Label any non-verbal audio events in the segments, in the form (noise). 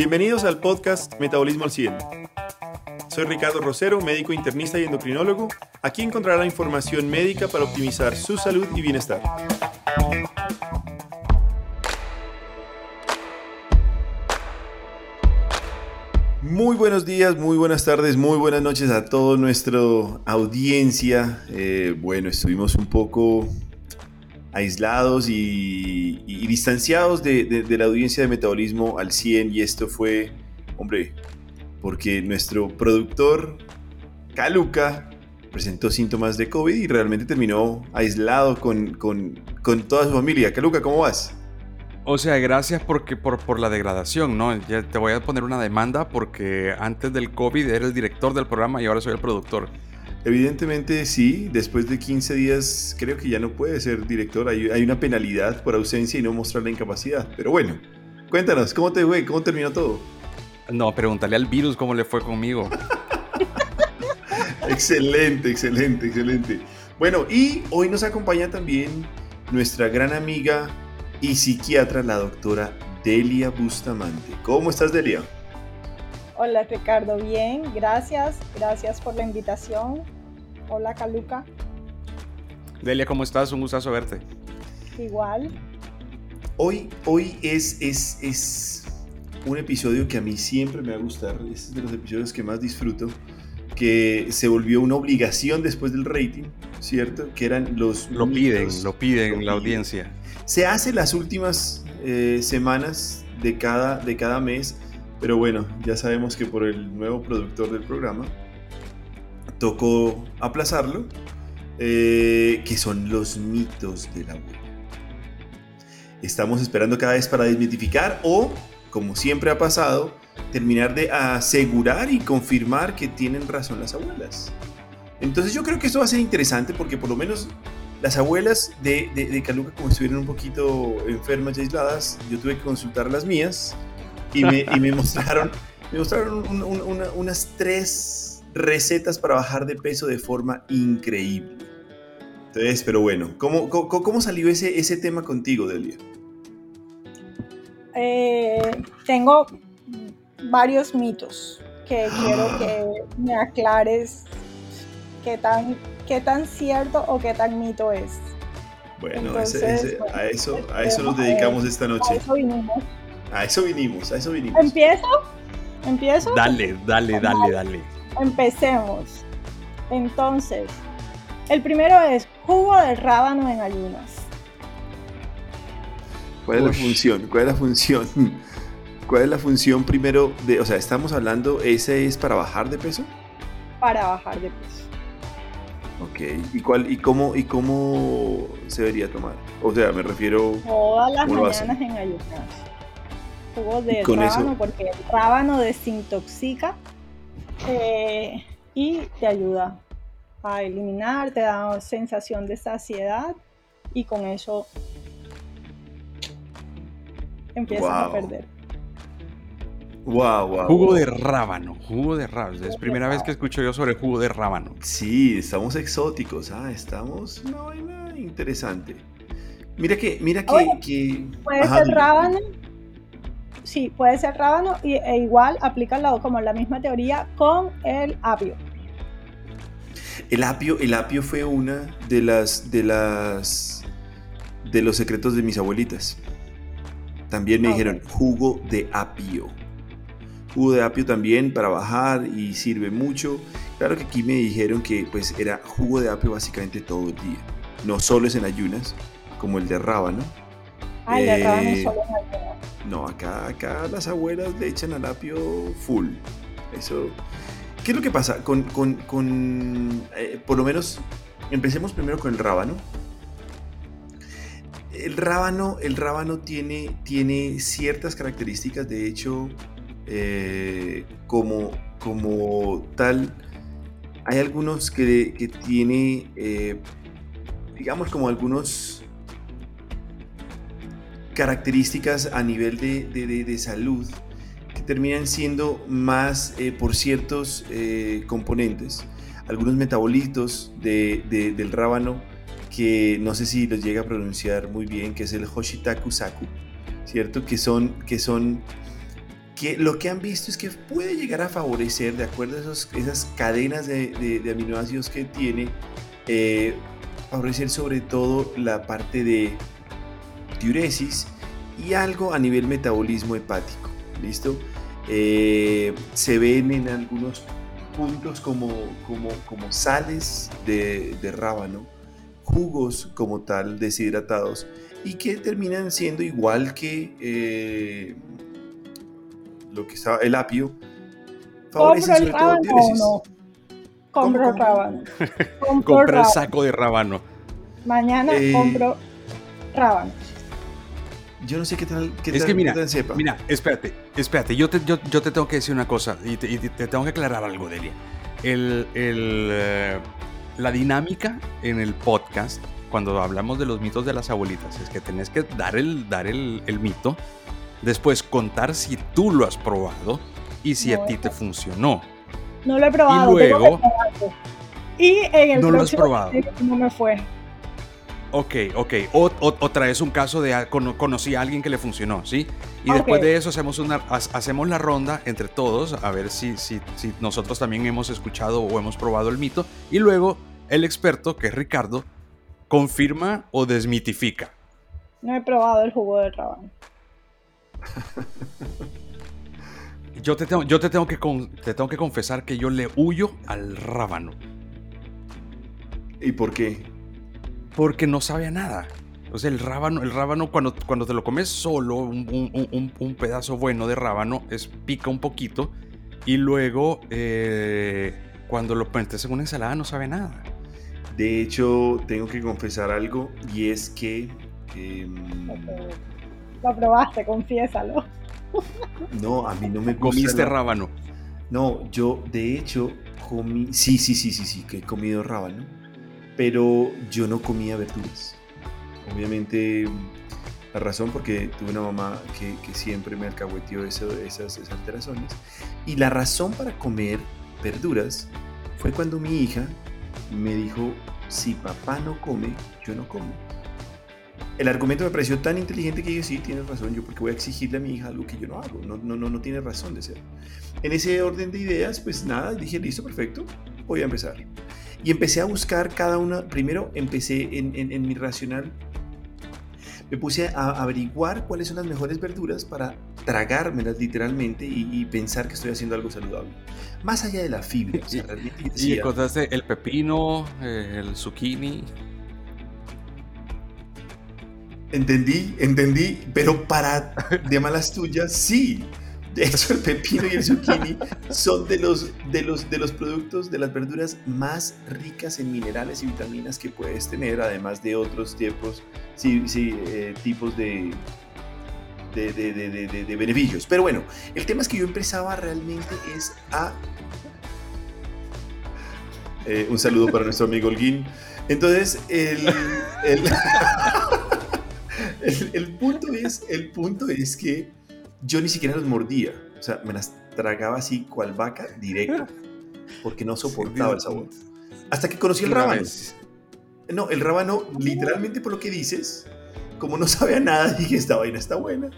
Bienvenidos al podcast Metabolismo al 100. Soy Ricardo Rosero, médico internista y endocrinólogo. Aquí encontrará información médica para optimizar su salud y bienestar. Muy buenos días, muy buenas tardes, muy buenas noches a toda nuestra audiencia. Eh, bueno, estuvimos un poco aislados y, distanciados de, la audiencia de metabolismo al 100 y esto fue, hombre, porque nuestro productor Caluca presentó síntomas de COVID y realmente terminó aislado con, toda su familia. Caluca, ¿cómo vas? O sea, gracias porque, por, por la degradación, ¿no? Ya te voy a poner una demanda porque antes del COVID era el director del programa y ahora soy el productor. Evidentemente sí, después de 15 días creo que ya no puede ser director, hay, una penalidad por ausencia y no mostrar la incapacidad. Pero bueno, cuéntanos, ¿cómo te fue? ¿Cómo terminó todo? No, pregúntale al virus cómo le fue conmigo. (laughs) excelente, excelente, excelente. Bueno, y hoy nos acompaña también nuestra gran amiga y psiquiatra, la doctora Delia Bustamante. ¿Cómo estás, Delia? Hola Ricardo, bien, gracias, gracias por la invitación. Hola Caluca. Delia, ¿cómo estás? Un gustazo verte. Igual. Hoy, hoy es, es, es un episodio que a mí siempre me va a gustar, es de los episodios que más disfruto, que se volvió una obligación después del rating, ¿cierto? Que eran los... Lo piden, lo piden la audiencia. Se hace las últimas eh, semanas de cada, de cada mes pero bueno, ya sabemos que por el nuevo productor del programa tocó aplazarlo, eh, que son los mitos de la abuela. Estamos esperando cada vez para desmitificar o, como siempre ha pasado, terminar de asegurar y confirmar que tienen razón las abuelas. Entonces yo creo que esto va a ser interesante porque por lo menos las abuelas de, de, Caluca, como estuvieron un poquito enfermas y aisladas, yo tuve que consultar las mías y me, mostraron, me mostraron unas tres recetas para bajar de peso de forma increíble. Entonces, pero bueno, ¿cómo, cómo, salió ese, ese tema contigo, Delia? Eh, tengo varios mitos que (gasps) quiero que me aclares qué tan, qué tan cierto o qué tan mito es. Bueno, a eso, a eso nos dedicamos esta noche. A eso vinimos. A eso vinimos, a eso vinimos. ¿Empiezo? ¿Empiezo? Dale, dale, dale, dale. Empecemos. Entonces, el primero es jugo de rábano en ayunas. ¿Cuál es la función? ¿Cuál es la función? (laughs) ¿Cuál es la función primero de, o sea, estamos hablando, ese es para bajar de peso? Para bajar de peso. Ok, ¿y cuál y cómo y cómo se debería tomar? O sea, me refiero todas las mañanas en ayunas jugo de rábano porque el rábano desintoxica eh, y te ayuda a eliminar, te da sensación de saciedad y con eso empiezas a perder. Wow, wow, jugo de rábano, jugo de rábano. Es primera vez que escucho yo sobre jugo de rábano. Sí, estamos exóticos, ah, estamos una vaina interesante. Mira que, mira que, puede ser rábano sí, puede ser rábano y, e igual aplica como la misma teoría con el apio. El apio, el apio fue una de las de las de los secretos de mis abuelitas. También me dijeron jugo de apio. Jugo de apio también para bajar y sirve mucho. Claro que aquí me dijeron que pues era jugo de apio básicamente todo el día. No solo es en ayunas, como el de rábano. Ay, eh, solo en. No, acá, acá las abuelas le echan al apio full. Eso. ¿Qué es lo que pasa? Con, con, eh, por lo menos, empecemos primero con el rábano. El rábano, el rábano tiene, tiene ciertas características, de hecho, eh, como, como tal, hay algunos que, que tiene, eh, digamos, como algunos características a nivel de, salud que terminan siendo más eh, por ciertos eh, componentes, algunos metabolitos del rábano que no sé si los llega a pronunciar muy bien, que es el Hoshitaku Saku, ¿cierto? Que son, que son, que lo que han visto es que puede llegar a favorecer, de acuerdo a esas cadenas de, aminoácidos que tiene, eh, favorecer sobre todo la parte de diuresis y algo a nivel metabolismo hepático. ¿Listo? Eh, se ven en algunos puntos como, como, como sales de, rábano, jugos como tal deshidratados y que terminan siendo igual que eh, lo que estaba el apio. ¿Compro el rábano o no? Compro rábano. Compro el (laughs) saco de rábano. Mañana eh, compro rábano. Yo no sé qué tal, qué es que mira, mira, espérate, espérate, yo te, yo, te tengo que decir una cosa y te, tengo que aclarar algo, Delia. El, el, eh, la dinámica en el podcast, cuando hablamos de los mitos de las abuelitas, es que tenés que dar el, dar el, el mito, después contar si tú lo has probado y si a ti te funcionó. No lo he probado. Y luego... Y en el no lo has probado. no me fue. Ok, ok. O, traes un caso de conocí a alguien que le funcionó, ¿sí? Y después de eso hacemos, una, hacemos la ronda entre todos a ver si, si, si nosotros también hemos escuchado o hemos probado el mito. Y luego el experto, que es Ricardo, confirma o desmitifica. No he probado el jugo de rábano. (laughs) yo te tengo, yo te tengo, que te tengo que confesar que yo le huyo al rábano. ¿Y por qué? Porque no sabe a nada. O sea, el rábano, el rábano cuando, cuando te lo comes solo, un, pedazo bueno de rábano, es pica un poquito. Y luego, eh, cuando lo pones en una ensalada, no sabe nada. De hecho, tengo que confesar algo, y es que... Em, lo probaste, confiésalo. No, a mí no me gusta. ¿Comiste rábano? No, yo de hecho comí... Sí, sí, sí, sí, sí, que he comido rábano pero yo no comía verduras. Obviamente, la razón porque tuve una mamá que, siempre me alcahueteó esas, esas alteraciones. Y la razón para comer verduras fue cuando mi hija me dijo, si papá no come, yo no como. El argumento me pareció tan inteligente que dije, sí, tienes razón, yo porque voy a exigirle a mi hija algo que yo no hago, no, no, no, no tiene razón de ser. En ese orden de ideas, pues nada, dije, listo, perfecto, voy a empezar. Y empecé a buscar cada una, primero empecé en, en, mi racional, me puse a averiguar cuáles son las mejores verduras para tragármelas literalmente y, pensar que estoy haciendo algo saludable. Más allá de la fibra. (laughs) y encontraste el pepino, el zucchini. Entendí, entendí, pero para de malas tuyas, sí. De hecho, el pepino y el zucchini son de los, de, los, de los productos, de las verduras más ricas en minerales y vitaminas que puedes tener, además de otros tipos, sí, sí, eh, tipos de, de, de, de, beneficios. Pero bueno, el tema es que yo empezaba realmente es a... Eh, un saludo para nuestro amigo Holguín. Entonces, el, el, (laughs) el, el, punto es, el punto es que yo ni siquiera los mordía. O sea, me las tragaba así cual vaca directo. Porque no (laughs) soportaba el sabor. Hasta que conocí el rábano. No, el rábano, literalmente por lo que dices, como no sabe a nada, (laughs) dije, esta vaina está buena.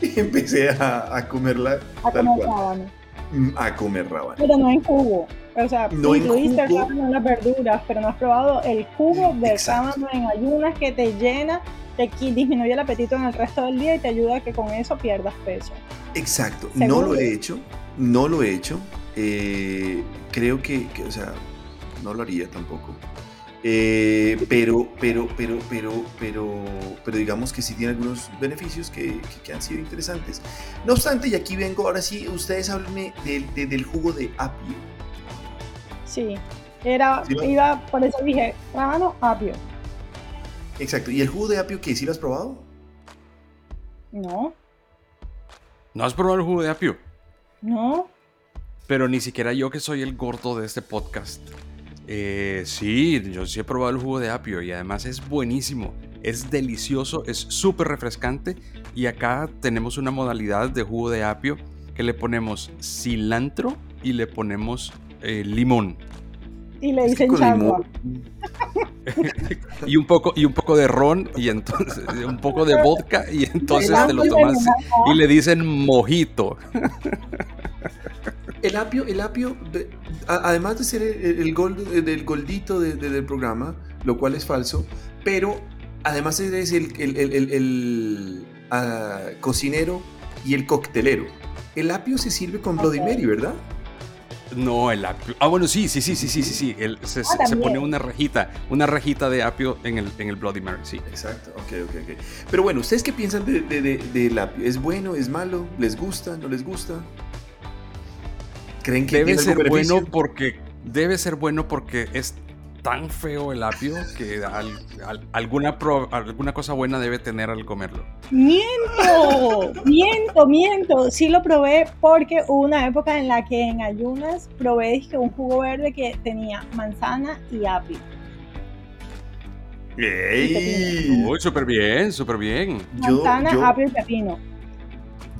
Y empecé a, comerla a tal comer cual. Rábano. Mm, a comer rábano. Pero no en jugo. O sea, no incluiste el rábano en las verduras, pero no has probado el jugo de rábano en ayunas que te llena te disminuye el apetito en el resto del día y te ayuda a que con eso pierdas peso. Exacto, no lo he hecho, no lo he hecho. Eh, creo que, o sea, no lo haría tampoco. Eh, pero, pero, pero, pero, pero, pero digamos que sí tiene algunos beneficios que, que, han sido interesantes. No obstante, y aquí vengo, ahora sí, ustedes háblenme del, jugo de apio. Sí, era, iba, por eso dije, rábano, apio. Exacto. ¿Y el jugo de apio qué? ¿Sí lo has probado? No. ¿No has probado el jugo de apio? No. Pero ni siquiera yo que soy el gordo de este podcast. Eh, sí, yo sí he probado el jugo de apio y además es buenísimo. Es delicioso, es súper refrescante y acá tenemos una modalidad de jugo de apio que le ponemos cilantro y le ponemos eh, limón. Y le dicen chagua. (laughs) y un poco y un poco de ron y entonces (laughs) un poco de vodka y entonces te lo tomas y le dicen mojito. El apio, el apio, además de ser el, el del goldito del programa, lo cual es falso, pero además es el, el ah, cocinero y el coctelero. El apio se sirve con Bloody Mary, ¿verdad? No, el apio. Ah, bueno, sí, sí, sí, sí, sí, sí, sí. se, ah, se, pone una rejita, una rejita de apio en el, en el Bloody Mary, sí. Exacto, ok, ok, ok. Pero bueno, ¿ustedes qué piensan del de, de, apio? ¿Es bueno, es malo? ¿Les gusta, no les gusta? ¿Creen que debe ser bueno porque debe ser bueno porque es tan feo el apio que alguna, alguna cosa buena debe tener al comerlo. Miento, miento, miento. Sí lo probé porque hubo una época en la que en ayunas probé un jugo verde que tenía manzana y apio. ¡Ey! Uy, súper bien, súper bien. Manzana, apio y pepino.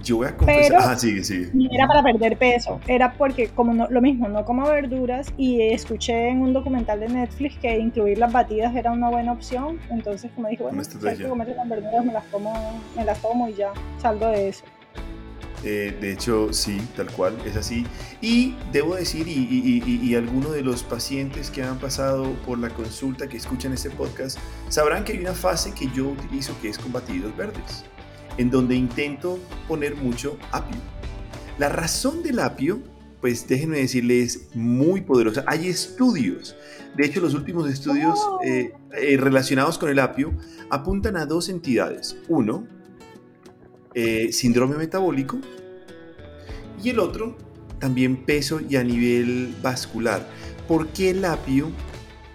Yo voy a confesar. ah, sí, sí. Era para perder peso. Era porque, como no, lo mismo, no como verduras. Y escuché en un documental de Netflix que incluir las batidas era una buena opción. Entonces, como dije, bueno, si que comer las verduras, me las, como, me las tomo y ya salgo de eso. Eh, de hecho, sí, tal cual, es así. Y debo decir, y, y, y, algunos de los pacientes que han pasado por la consulta, que escuchan este podcast, sabrán que hay una fase que yo utilizo que es con batidos verdes en donde intento poner mucho apio. La razón del apio, pues déjenme decirles, es muy poderosa. Hay estudios, de hecho los últimos estudios oh. eh, eh, relacionados con el apio apuntan a dos entidades. Uno, eh, síndrome metabólico, y el otro, también peso y a nivel vascular. Porque el apio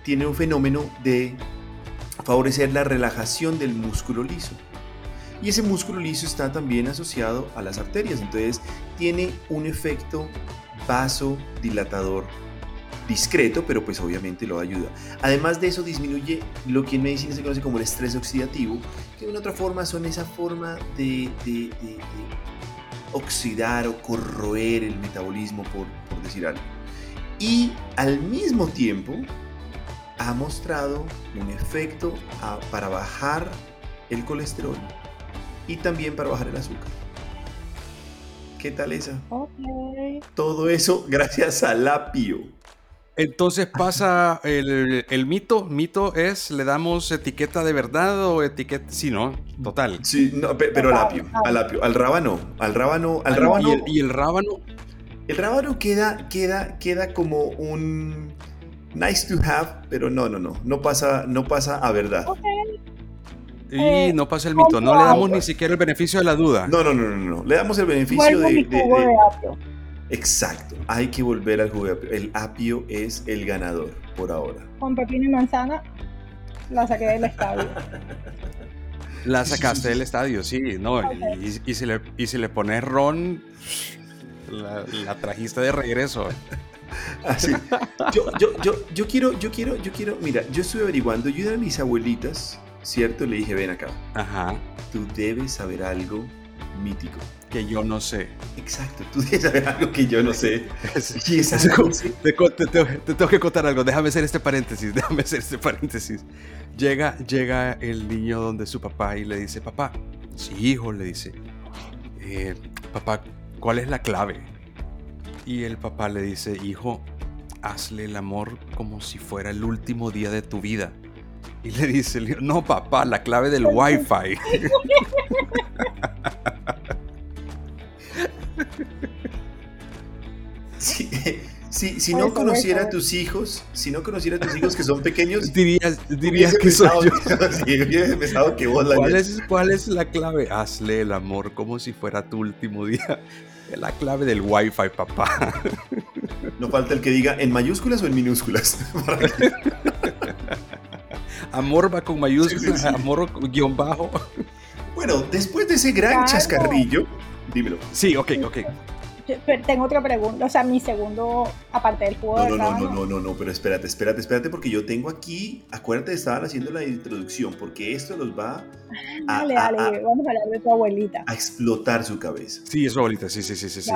tiene un fenómeno de favorecer la relajación del músculo liso. Y ese músculo liso está también asociado a las arterias, entonces tiene un efecto vasodilatador discreto, pero pues obviamente lo ayuda. Además de eso disminuye lo que en medicina se conoce como el estrés oxidativo, que de otra forma son esa forma de, oxidar o corroer el metabolismo, por, decir algo. Y al mismo tiempo ha mostrado un efecto para bajar el colesterol y también para bajar el azúcar. ¿Qué tal esa? Todo eso gracias al apio. Entonces pasa el, mito. Mito es, le damos etiqueta de verdad o etiqueta. Sí, ¿no? Total. Sí, no, pero al apio. Al apio. Al rábano. Al rábano. Al rábano. ¿Y el, rábano? El rábano queda, queda, queda como un nice to have, pero no, no, no. No pasa, no pasa a verdad. Y eh, no pasa el mito, no le damos ni siquiera el beneficio de la duda. No, no, no, no, no. Le damos el beneficio de, Exacto, hay que volver al jugo de apio. El apio es el ganador por ahora. Con pepino y manzana la saqué del estadio. La sacaste del estadio, sí, no. Y, si le, y si le pones ron, la, trajiste de regreso. Así. Yo, yo, yo, yo, quiero, yo quiero, yo quiero, mira, yo estuve averiguando, yo a mis abuelitas ¿cierto? Le dije, ven acá. Ajá. Tú debes saber algo mítico. Que yo no sé. Exacto, tú debes saber algo que yo no sé. (laughs) y es algo... te, te, tengo que contar algo, déjame hacer este paréntesis, (laughs) déjame hacer este paréntesis. Llega, llega el niño donde su papá y le dice, papá, sí, hijo, le dice, eh, papá, ¿cuál es la clave? Y el papá le dice, hijo, hazle el amor como si fuera el último día de tu vida. Y le dice, no papá, la clave del wifi. (laughs) Sí, si no conociera a tus hijos, si no conociera a tus hijos que son pequeños, dirías, dirías que soy yo. que (laughs) vos la ¿Cuál es, ¿Cuál es la clave? Hazle el amor como si fuera tu último día. (laughs) La clave del wifi, papá. No falta el que diga en mayúsculas o en minúsculas. Amor va con mayúsculas, amor guion bajo. Bueno, después de ese gran chascarrillo, dímelo. Sí, ok, ok. tengo otra pregunta, o sea, mi segundo, aparte del juego no, no, no, no, no, no, pero espérate, espérate, espérate, porque yo tengo aquí, acuérdate, estaban haciendo la introducción, porque esto los va a, dale, dale, vamos a hablar de tu abuelita. A explotar su cabeza. Sí, es su abuelita, sí, sí, sí, sí. sí,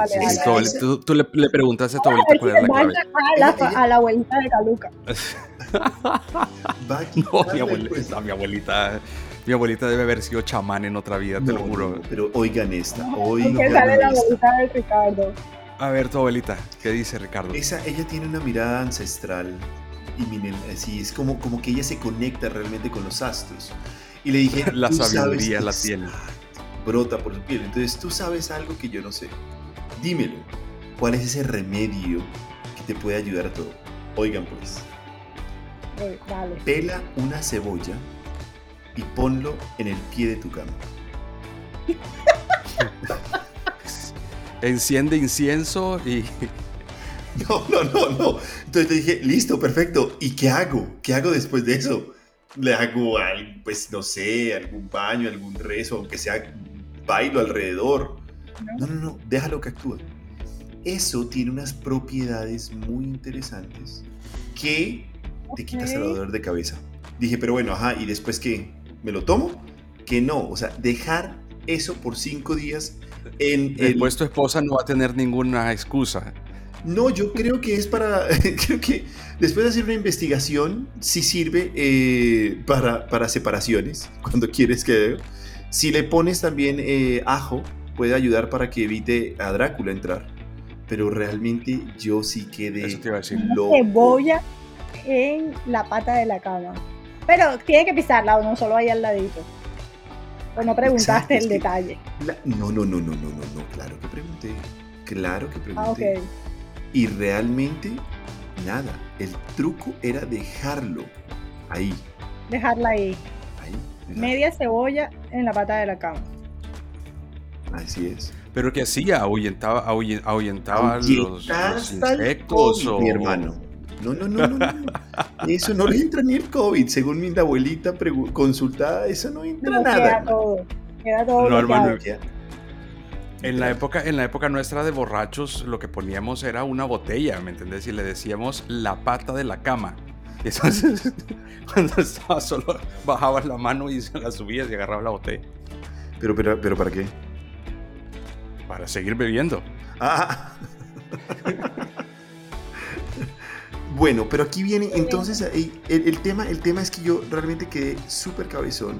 Tú, le, preguntaste a tu abuelita cuál era la clave. A la, a la abuelita de Caluca. (laughs) (laughs) Va a no, mi abuelita, mi abuelita, mi abuelita debe haber sido chamán en otra vida, te lo juro. pero oigan esta, oigan ¿Qué sale la abuelita de Ricardo? A ver, tu abuelita, ¿qué dice Ricardo? Esa, ella tiene una mirada ancestral y miren, así es como, como que ella se conecta realmente con los astros. Y le dije, (laughs) la sabiduría la tiene. Brota por su piel. Entonces tú sabes algo que yo no sé. Dímelo. ¿Cuál es ese remedio que te puede ayudar a todo? Oigan pues. Pela una cebolla y ponlo en el pie de tu cama. Enciende incienso y... (laughs) No, no, no, no. Entonces te dije, listo, perfecto. ¿Y qué hago? ¿Qué hago después de eso? Le hago, pues, no sé, algún baño, algún rezo, aunque sea bailo alrededor. No, no, no, déjalo que actúe. Eso tiene unas propiedades muy interesantes que te quitas el dolor de cabeza. Dije, pero bueno, ajá, ¿y después qué? ¿Me lo tomo? Que no, o sea, dejar eso por cinco días en el... Después tu esposa no va a tener ninguna excusa. No, yo creo que es para, (laughs) creo que después de hacer una investigación, sí sirve eh, para, para, separaciones, (laughs) cuando quieres que... Si le pones también eh, ajo, puede ayudar para que evite a Drácula entrar. Pero realmente yo sí quedé Eso te iba a decir. Cebolla en la pata de la cama. Pero tiene que pisarla o no solo ahí al ladito. O no preguntaste el detalle. no, no, no, no, no, no, no, claro que pregunté. Claro que ah, pregunté. Y realmente, nada. El truco era dejarlo ahí. Dejarla ahí. Ahí. Media cebolla en la pata de la cama. Así es. ¿Pero qué hacía? ¿Ahuyentaba, ahuyentaba los, los, insectos? o... Mi hermano. No, no, no, no, no. Eso no le entra ni el COVID. Según mi abuelita consultada, eso no entra nada. Queda todo. Queda todo. No, hermano. En la, época, en la época nuestra de borrachos, lo que poníamos era una botella, ¿me entendés? Y le decíamos la pata de la cama. Entonces, (laughs) cuando estaba solo, bajabas la mano y se la subías y agarrabas la botella. ¿Pero, pero, pero para qué? Para seguir bebiendo. Ah. (laughs) Bueno, pero aquí viene, entonces, el, tema, el tema es que yo realmente quedé súper cabezón,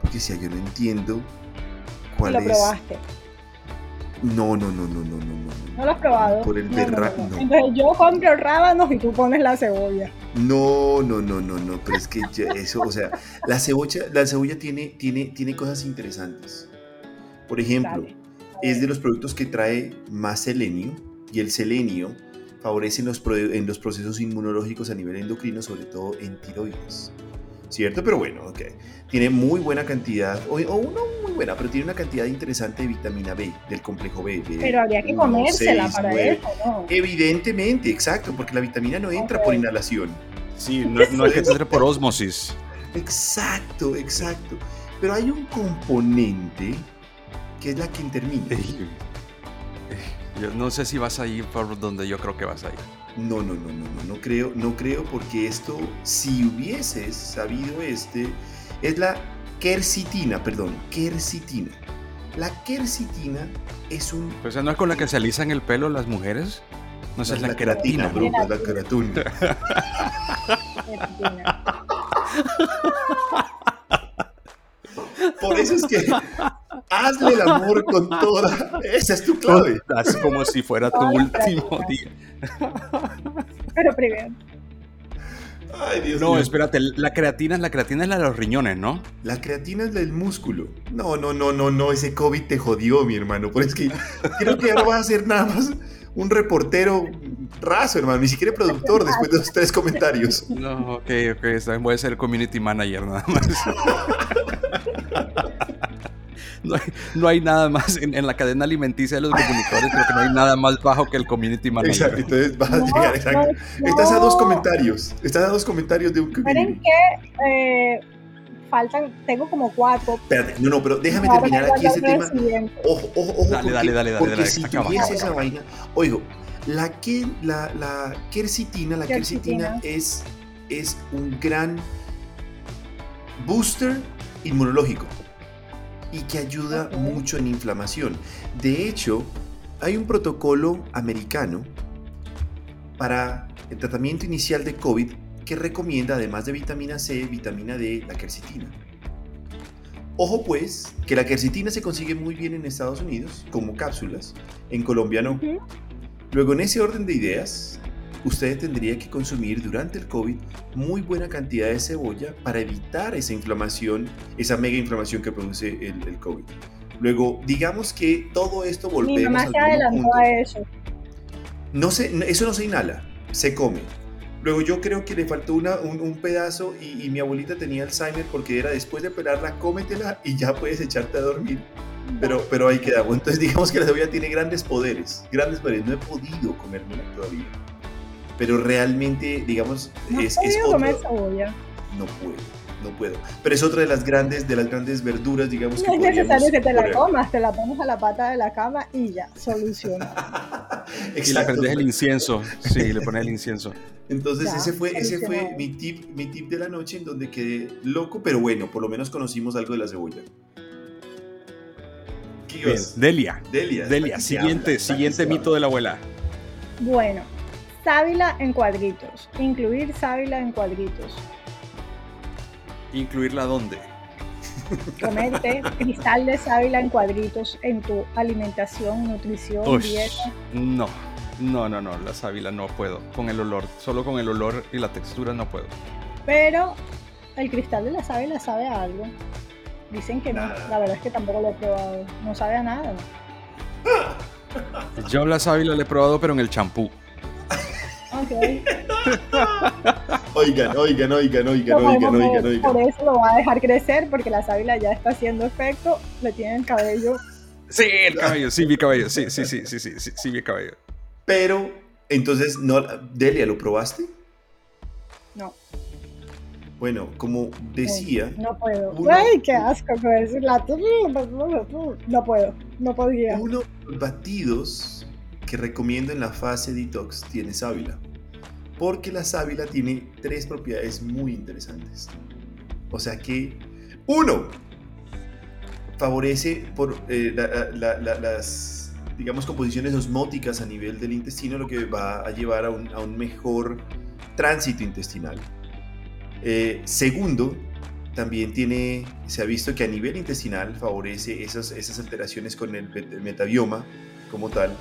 porque decía, yo no entiendo cuál es... Lo probaste. No, no, no, no, no, no, no. ¿No lo has probado? Por el no, no, Entonces yo compro rábanos y tú pones la cebolla. No, no, no, no, no, pero es que eso, o sea, la cebolla, la cebolla tiene, tiene, tiene cosas interesantes. Por ejemplo, es de los productos que trae más selenio y el selenio favorecen los, en los procesos inmunológicos a nivel endocrino, sobre todo en tiroides. ¿Cierto? Pero bueno, ok. Tiene muy buena cantidad, o, no muy buena, pero tiene una cantidad interesante de vitamina B, del complejo B. pero habría que comérsela para eso, ¿no? Evidentemente, exacto, porque la vitamina no entra por inhalación. Sí, no, no es que entre por osmosis. (laughs) Exacto, exacto. Pero hay un componente que es la que intermina. Yo no sé si vas a ir por donde yo creo que vas a ir. No, no, no, no, no, no creo, no creo porque esto, si hubieses sabido este, es la quercitina, perdón, quercitina. La quercitina es un... Pues no es con la que se alisan el pelo las mujeres. No, sé, es la, queratina. bro, es la queratina. (laughs) Por eso es que hazle el amor con toda. Esa es tu clave. Es como si fuera tu último día. Pero primero. Ay, Dios no, espérate, la creatina, la creatina es la de los riñones, ¿no? La creatina es del músculo. No, no, no, no, no, ese COVID te jodió, mi hermano. Por es que creo que ahora vas a ser nada más un reportero raso, hermano, ni siquiera productor después de los tres comentarios. No, ok, ok, voy a ser community manager nada más. (laughs) (laughs) no, hay, nada más en, la cadena alimenticia de los comunicadores, creo que no hay nada más bajo que el community manager. Exacto, entonces vas a llegar, exacto. Estás a dos comentarios, estás a dos comentarios de un community. que eh, faltan, tengo como cuatro. Espérate, no, no, pero déjame terminar aquí ese tema. Ojo, ojo, ojo. Dale, dale, dale, dale. Porque si tuviese esa vaina, oigo, la, que, la, la quercitina, la quercitina, es, es un gran booster inmunológico y que ayuda mucho en inflamación. De hecho, hay un protocolo americano para el tratamiento inicial de COVID que recomienda, además de vitamina C, vitamina D, la quercetina. Ojo pues, que la quercetina se consigue muy bien en Estados Unidos, como cápsulas, en Colombia no. Luego, en ese orden de ideas, usted tendría que consumir durante el COVID muy buena cantidad de cebolla para evitar esa inflamación, esa mega inflamación que produce el, COVID. Luego, digamos que todo esto volvemos Mi mamá se adelantó a eso. No se, eso no se inhala, se come. Luego yo creo que le faltó una, un, pedazo y, mi abuelita tenía Alzheimer porque era después de pelarla, cómetela y ya puedes echarte a dormir. Pero, pero ahí quedamos. Entonces (laughs) digamos que la cebolla tiene grandes poderes, grandes poderes. No he podido comérmela todavía. Pero realmente, digamos, es, es otro... comer cebolla. No puedo no puedo. Pero es otra de las grandes, de las grandes verduras, digamos. No es necesario que te la comas, te la pones a la pata de la cama y ya, soluciona. (laughs) y le prendes el incienso, sí, le pones el incienso. Entonces ese fue, ese fue mi tip, mi tip de la noche en donde quedé loco, pero bueno, por lo menos conocimos algo de la cebolla. Delia. Delia. Delia, siguiente, siguiente mito de la abuela. Bueno, sábila en cuadritos. Incluir sábila en cuadritos. ¿Incluirla dónde? Comerte cristal de sábila en cuadritos en tu alimentación, nutrición, dieta. No, no, no, no, la sábila no puedo. Con el olor, solo con el olor y la textura no puedo. Pero el cristal de la sábila sabe a algo. Dicen que no, la verdad es que tampoco lo he probado. No sabe a nada. Yo la sábila la he probado, pero en el champú. (laughs) oigan, oigan, oigan, oigan, oigan, oigan, oigan. Por eso lo va a dejar crecer, porque la sábila ya está haciendo efecto, le tiene el cabello. Sí, el cabello, sí, mi cabello, sí, sí, sí, sí, sí, sí, sí, mi cabello. Pero, entonces, no, Delia, ¿lo probaste? No. Bueno, como decía. No, puedo. ¡Ay, qué asco con eso! No puedo, no podía. Uno de los batidos que recomiendo en la fase detox tiene sábila porque la sábila tiene tres propiedades muy interesantes. O sea que, uno, favorece por eh, las, digamos, composiciones osmóticas a nivel del intestino, lo que va a llevar a un, mejor tránsito intestinal. Eh, segundo, también tiene, se ha visto que a nivel intestinal favorece esas, esas alteraciones con el metabioma como tal,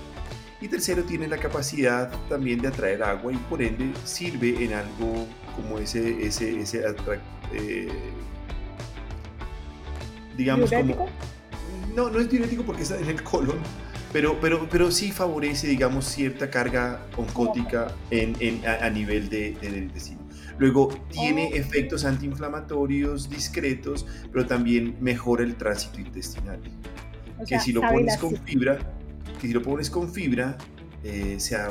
y tercero, tiene la capacidad también de atraer agua y por ende sirve en algo como ese, ese, ese eh, digamos como... No, no es diurético porque está en el colon, pero, pero, pero sí favorece, digamos, cierta carga oncótica en, en a, nivel de, del intestino. Luego tiene oh. efectos antiinflamatorios discretos, pero también mejora el tránsito intestinal. que si lo pones con fibra, que si lo pones con fibra, eh, se ha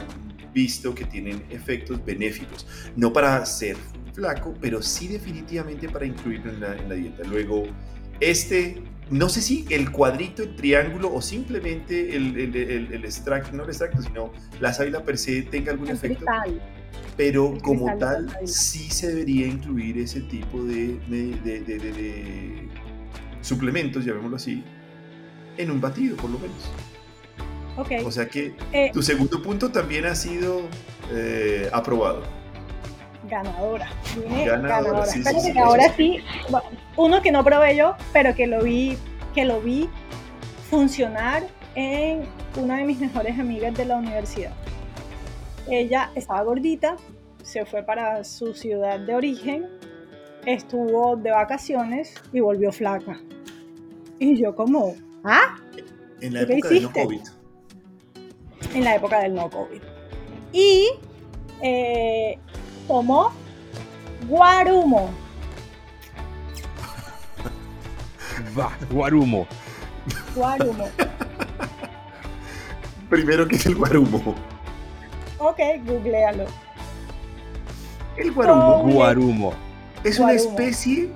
visto que tienen efectos benéficos. No para ser flaco, pero sí definitivamente para incluirlo en la, dieta. Luego, este, no sé si el cuadrito, el triángulo o simplemente el, el, extracto, no el extracto, sino la sábila per se tenga algún efecto. Pero como tal, sí se debería incluir ese tipo de, de, de suplementos, llamémoslo así, en un batido por lo menos. O sea que eh, tu segundo punto también ha sido eh, aprobado. Ganadora. ganadora. ahora sí, uno que no probé yo, pero que lo vi, que lo vi funcionar en una de mis mejores amigas de la universidad. Ella estaba gordita, se fue para su ciudad de origen, estuvo de vacaciones y volvió flaca. Y yo como, ¿ah? En la época de no COVID en la época del no COVID. Y eh, tomó guarumo. Va, guarumo. Guarumo. Primero, ¿qué es el guarumo? Ok, googlealo. El guarumo. Guarumo. Es una especie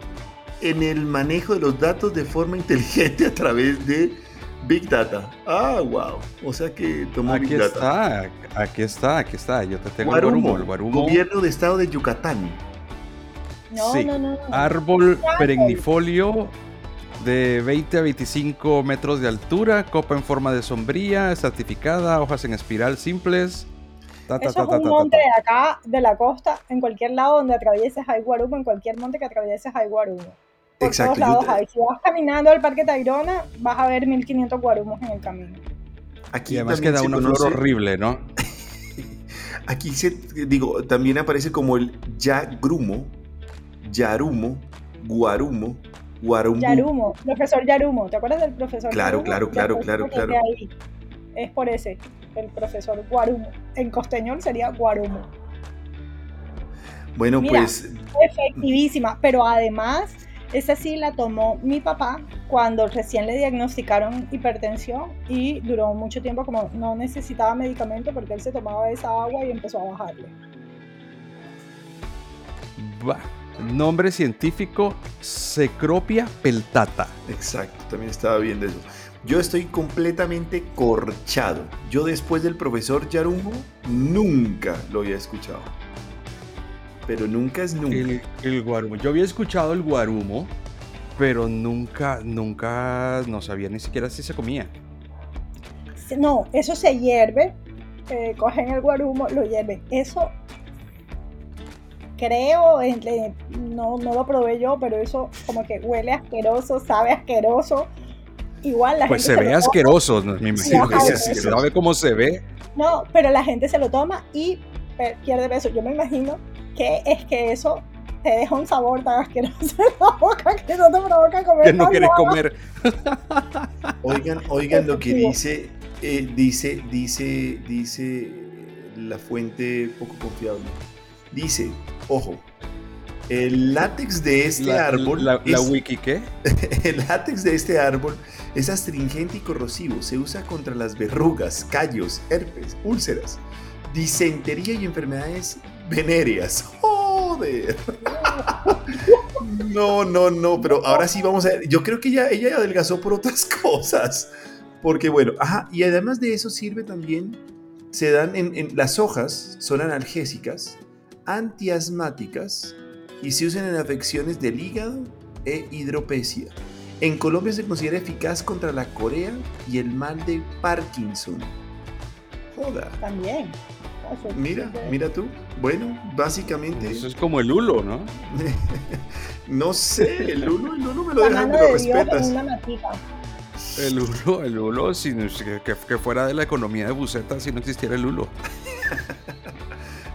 en el manejo de los datos de forma inteligente a través de Big Data. Ah, wow. O sea que tomó aquí Big Data. Está, aquí está, aquí está. Yo te tengo Guarumo, el Guarumo. Gobierno de Estado de Yucatán. No, sí. no, no, Árbol perennifolio de 20 a 25 metros de altura, copa en forma de sombría, certificada, hojas en espiral simples. Eso es un monte de acá, de la costa, en cualquier lado donde atravieses hay guarumo, en cualquier monte que atravieses hay guarumo. Por Exacto. todos lados hay. Si vas caminando al Parque Tayrona, vas a ver 1500 guarumos en el camino. Aquí además queda una flor horrible, ¿no? (laughs) Aquí se, digo, también aparece como el Yagrumo, Yarumo, Guarumo, Guarumo. Yarumo, profesor Yarumo, ¿te acuerdas del profesor? Claro, claro, claro, claro, claro. Es por ese, el profesor Guarumo. En costeñol sería Guarumo. Bueno, pues. Efectivísima, pero además esa sí la tomó mi papá cuando recién le diagnosticaron hipertensión y duró mucho tiempo como no necesitaba medicamento porque él se tomaba esa agua y empezó a bajarle. Nombre científico, Cecropia peltata. Exacto, también estaba viendo eso. Yo estoy completamente corchado. Yo después del profesor Yarumbo nunca lo había escuchado pero nunca es nunca. El, guarumo. Yo había escuchado el guarumo, pero nunca, nunca, no sabía ni siquiera si se comía. No, eso se hierve. Eh, cogen el guarumo, lo hierven. Eso creo, no, no lo probé yo, pero eso como que huele asqueroso, sabe asqueroso. Igual la pues gente. se, ve asqueroso, me imagino que se, sabe cómo se ve. No, pero la gente se lo toma y pierde peso. Yo me imagino que es que eso te deja un sabor tan asqueroso en la boca que no te provoca comer. Que no quieres comer. Oigan, oigan lo que dice, eh, dice, dice, dice la fuente poco confiable. Dice, ojo, el látex de este árbol. La, wiki qué? (laughs) El látex de este árbol es astringente y corrosivo. Se usa contra las verrugas, callos, herpes, úlceras, disentería y enfermedades venéreas. Joder. No, no, no, pero ahora sí vamos a ver. Yo creo que ella, ella adelgazó por otras (laughs) cosas. Porque bueno, ajá, y además de eso sirve también, se dan en, las hojas, son analgésicas, antiasmáticas y se usan en afecciones del hígado e hidropesia. En Colombia se considera eficaz contra la corea y el mal de Parkinson. Joda. También. Mira, mira tú. Bueno, básicamente. Eso es como el hulo, ¿no? (laughs) no sé, el hulo, el hulo me lo dejan, pero respetas. El hulo, el hulo, que, que, fuera de la economía de Buceta si no existiera el hulo. (laughs)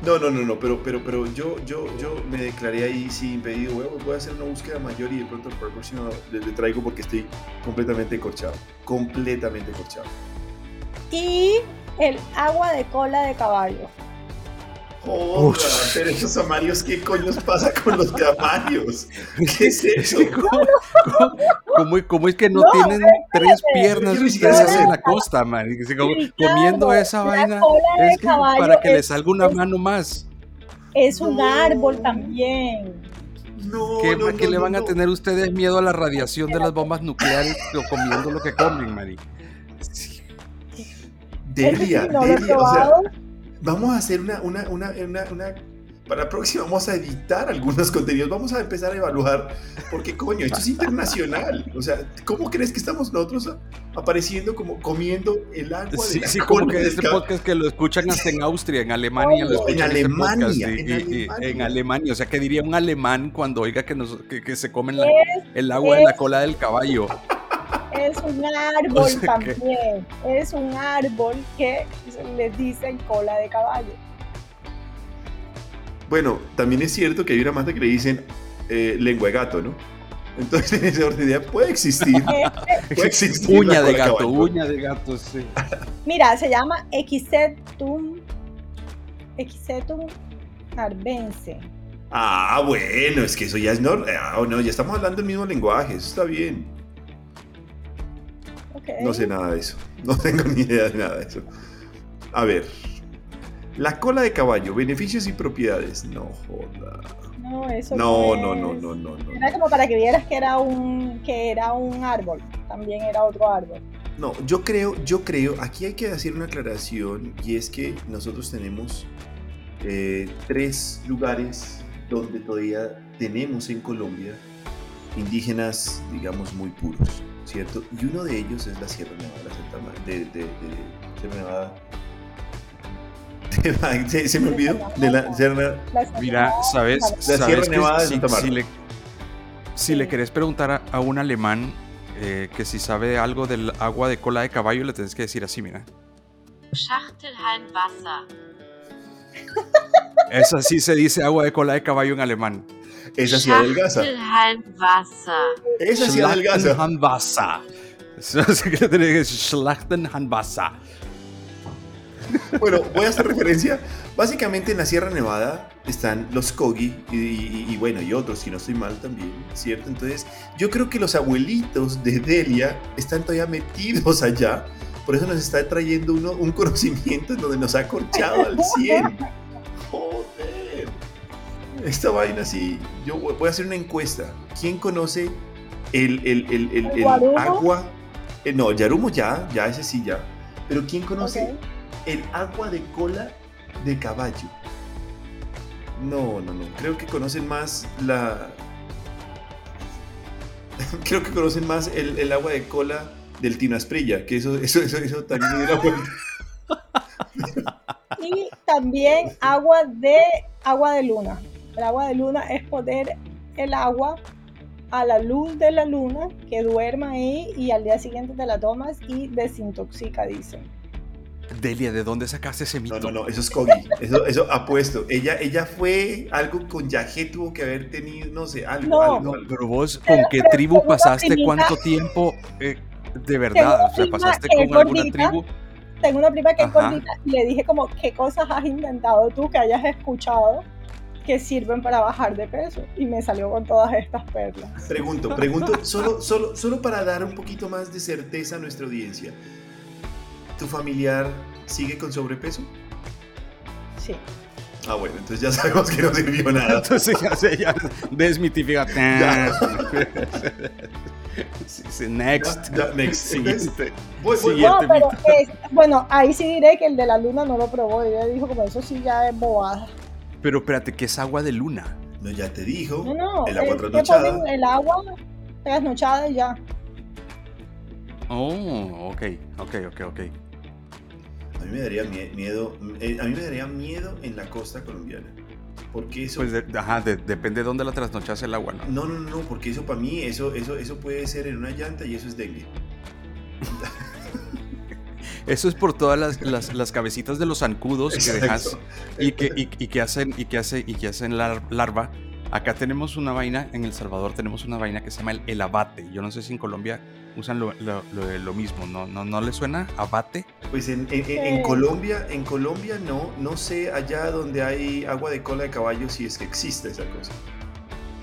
No, no, no, no, pero, pero, pero yo, yo, yo me declaré ahí sin pedido, voy a hacer una búsqueda mayor y de pronto por el próximo le, le traigo porque estoy completamente corchado, completamente corchado. Y el agua de cola de caballo. Joder, pero esos amarios, ¿qué coños pasa con los amarios? ¿Qué es eso? ¿Cómo, es que no, tienen tres piernas ustedes en la costa, man? comiendo esa vaina es para que les salga una mano más. Es un árbol también. No, ¿Qué, no, ¿qué le van a tener ustedes miedo a la radiación de las bombas nucleares comiendo lo que comen, Mari? (laughs) Delia, Delia, o sea, vamos a hacer una, una, una, una, para la próxima vamos a editar algunos contenidos, vamos a empezar a evaluar, porque coño, esto es (laughs) internacional, o sea, ¿cómo crees que estamos nosotros apareciendo como comiendo el agua sí, de Sí, como que este podcast que lo escuchan hasta en Austria, en Alemania, lo en, Alemania, en, Alemania. en Alemania, o sea, ¿qué diría un alemán cuando oiga que, nos, que, se comen el agua de la cola del caballo? Es un (laughs) árbol también. Es un árbol que les dicen cola de caballo. Bueno, también es cierto que hay una mata que le dicen eh, lengua de gato, ¿no? Entonces, (laughs) en esa orden de idea puede existir. (laughs) puede existir uña de gato, uña de gato, sí. Mira, se llama Equisetum. Equisetum arbense. Ah, bueno, es que eso ya es no, ah, no, ya estamos hablando el mismo lenguaje, eso está bien. No sé nada de eso. (laughs) No tengo ni idea de nada de eso. A ver. La cola de caballo, beneficios y propiedades. No joda. No, eso no, no, no, no, no, no, Era como para que vieras que era un que era un árbol. También era otro árbol. No, yo creo, yo creo, aquí hay que hacer una aclaración y es que nosotros tenemos eh, tres lugares donde todavía tenemos en Colombia indígenas, digamos, muy puros. ¿Cierto? Y uno de ellos es la Sierra Nevada, de, de, Sierra Nevada. se, me (laughs) olvidó de la Sierra. Mira, ¿sabes? La Sierra Nevada de si, Santa Marta. Si le, si le querés preguntar a, a un alemán eh, que si sabe algo del agua de cola de caballo, le tenés que decir así, mira. Schachtelhalmwasser. Esa sí se dice agua de cola de caballo en alemán. Esa sí adelgaza. Esa sí adelgaza. Eso sí que le tenés que decir. Bueno, voy a hacer referencia. Básicamente en la Sierra Nevada están los Kogi y, y- y bueno, y otros, si no estoy mal también, ¿cierto? Entonces, yo creo que los abuelitos de Delia están todavía metidos allá. Por eso nos está trayendo uno, un conocimiento en donde nos ha corchado al 100. Esta vaina sí. Yo voy a hacer una encuesta. ¿Quién conoce el, el, el, el- agua? eh, no, Yarumo ya, ya ese sí ya. Pero ¿quién conoce el agua de cola de caballo. No, no, no. Creo que conocen más la. (laughs) Creo que conocen más el, el agua de cola del Tino Asprilla, que eso, eso, eso, eso también era bueno. (laughs) Y también agua de agua de luna. El agua de luna es poner el agua a la luz de la luna que duerma ahí y al día siguiente te la tomas y desintoxica, dicen. Delia, ¿de dónde sacaste ese mito? No, no, no, eso es Kogi. Eso, eso apuesto. Ella, ella fue algo con Yajé, tuvo que haber tenido, no sé, algo, No. algo, No, algo. pero vos, ¿con qué pero tribu pasaste cuánto tiempo? eh, de verdad, o sea, pasaste prima, con alguna gordita. tribu. Tengo una prima que es Ajá. gordita y le dije como, ¿qué cosas has inventado tú que hayas escuchado que sirven para bajar de peso? Y me salió con todas estas perlas. Pregunto, pregunto, solo, solo, solo para dar un poquito más de certeza a nuestra audiencia. ¿Tu familiar sigue con sobrepeso? Sí. Ah, bueno, entonces ya sabemos que no sirvió nada. Entonces ya se ya desmitifica. Sí, sí, Next. Ya, ya, next. Siguiente. Voy, voy, Siguiente. No, pero es- bueno, ahí sí diré que el de la luna no lo probó. Ella dijo como eso sí ya es bobada. Pero espérate, ¿qué es agua de luna? No, ya te dijo. No, no, el agua trasnochada. el agua trasnochada y ya. Oh, ok, ok, ok, ok. A mí me daría mie- miedo. eh, a mí me daría miedo en la costa colombiana. Porque eso. Pues de- ajá, de- depende de dónde la trasnochas el agua, ¿no? no, no, no, no, porque eso para mí, eso, eso, eso puede ser en una llanta y eso es dengue. Eso es por todas las, las, las cabecitas de los zancudos que dejas y que, y, y que hacen y que hace y que hacen lar- larva. Acá tenemos una vaina, en El Salvador tenemos una vaina que se llama el, el abate. Yo no sé si en Colombia usan lo, lo- lo- lo mismo, ¿no? ¿No, ¿No le suena abate? Pues en, en- Colombia, en Colombia no, no sé allá donde hay agua de cola de caballo si es que existe esa cosa.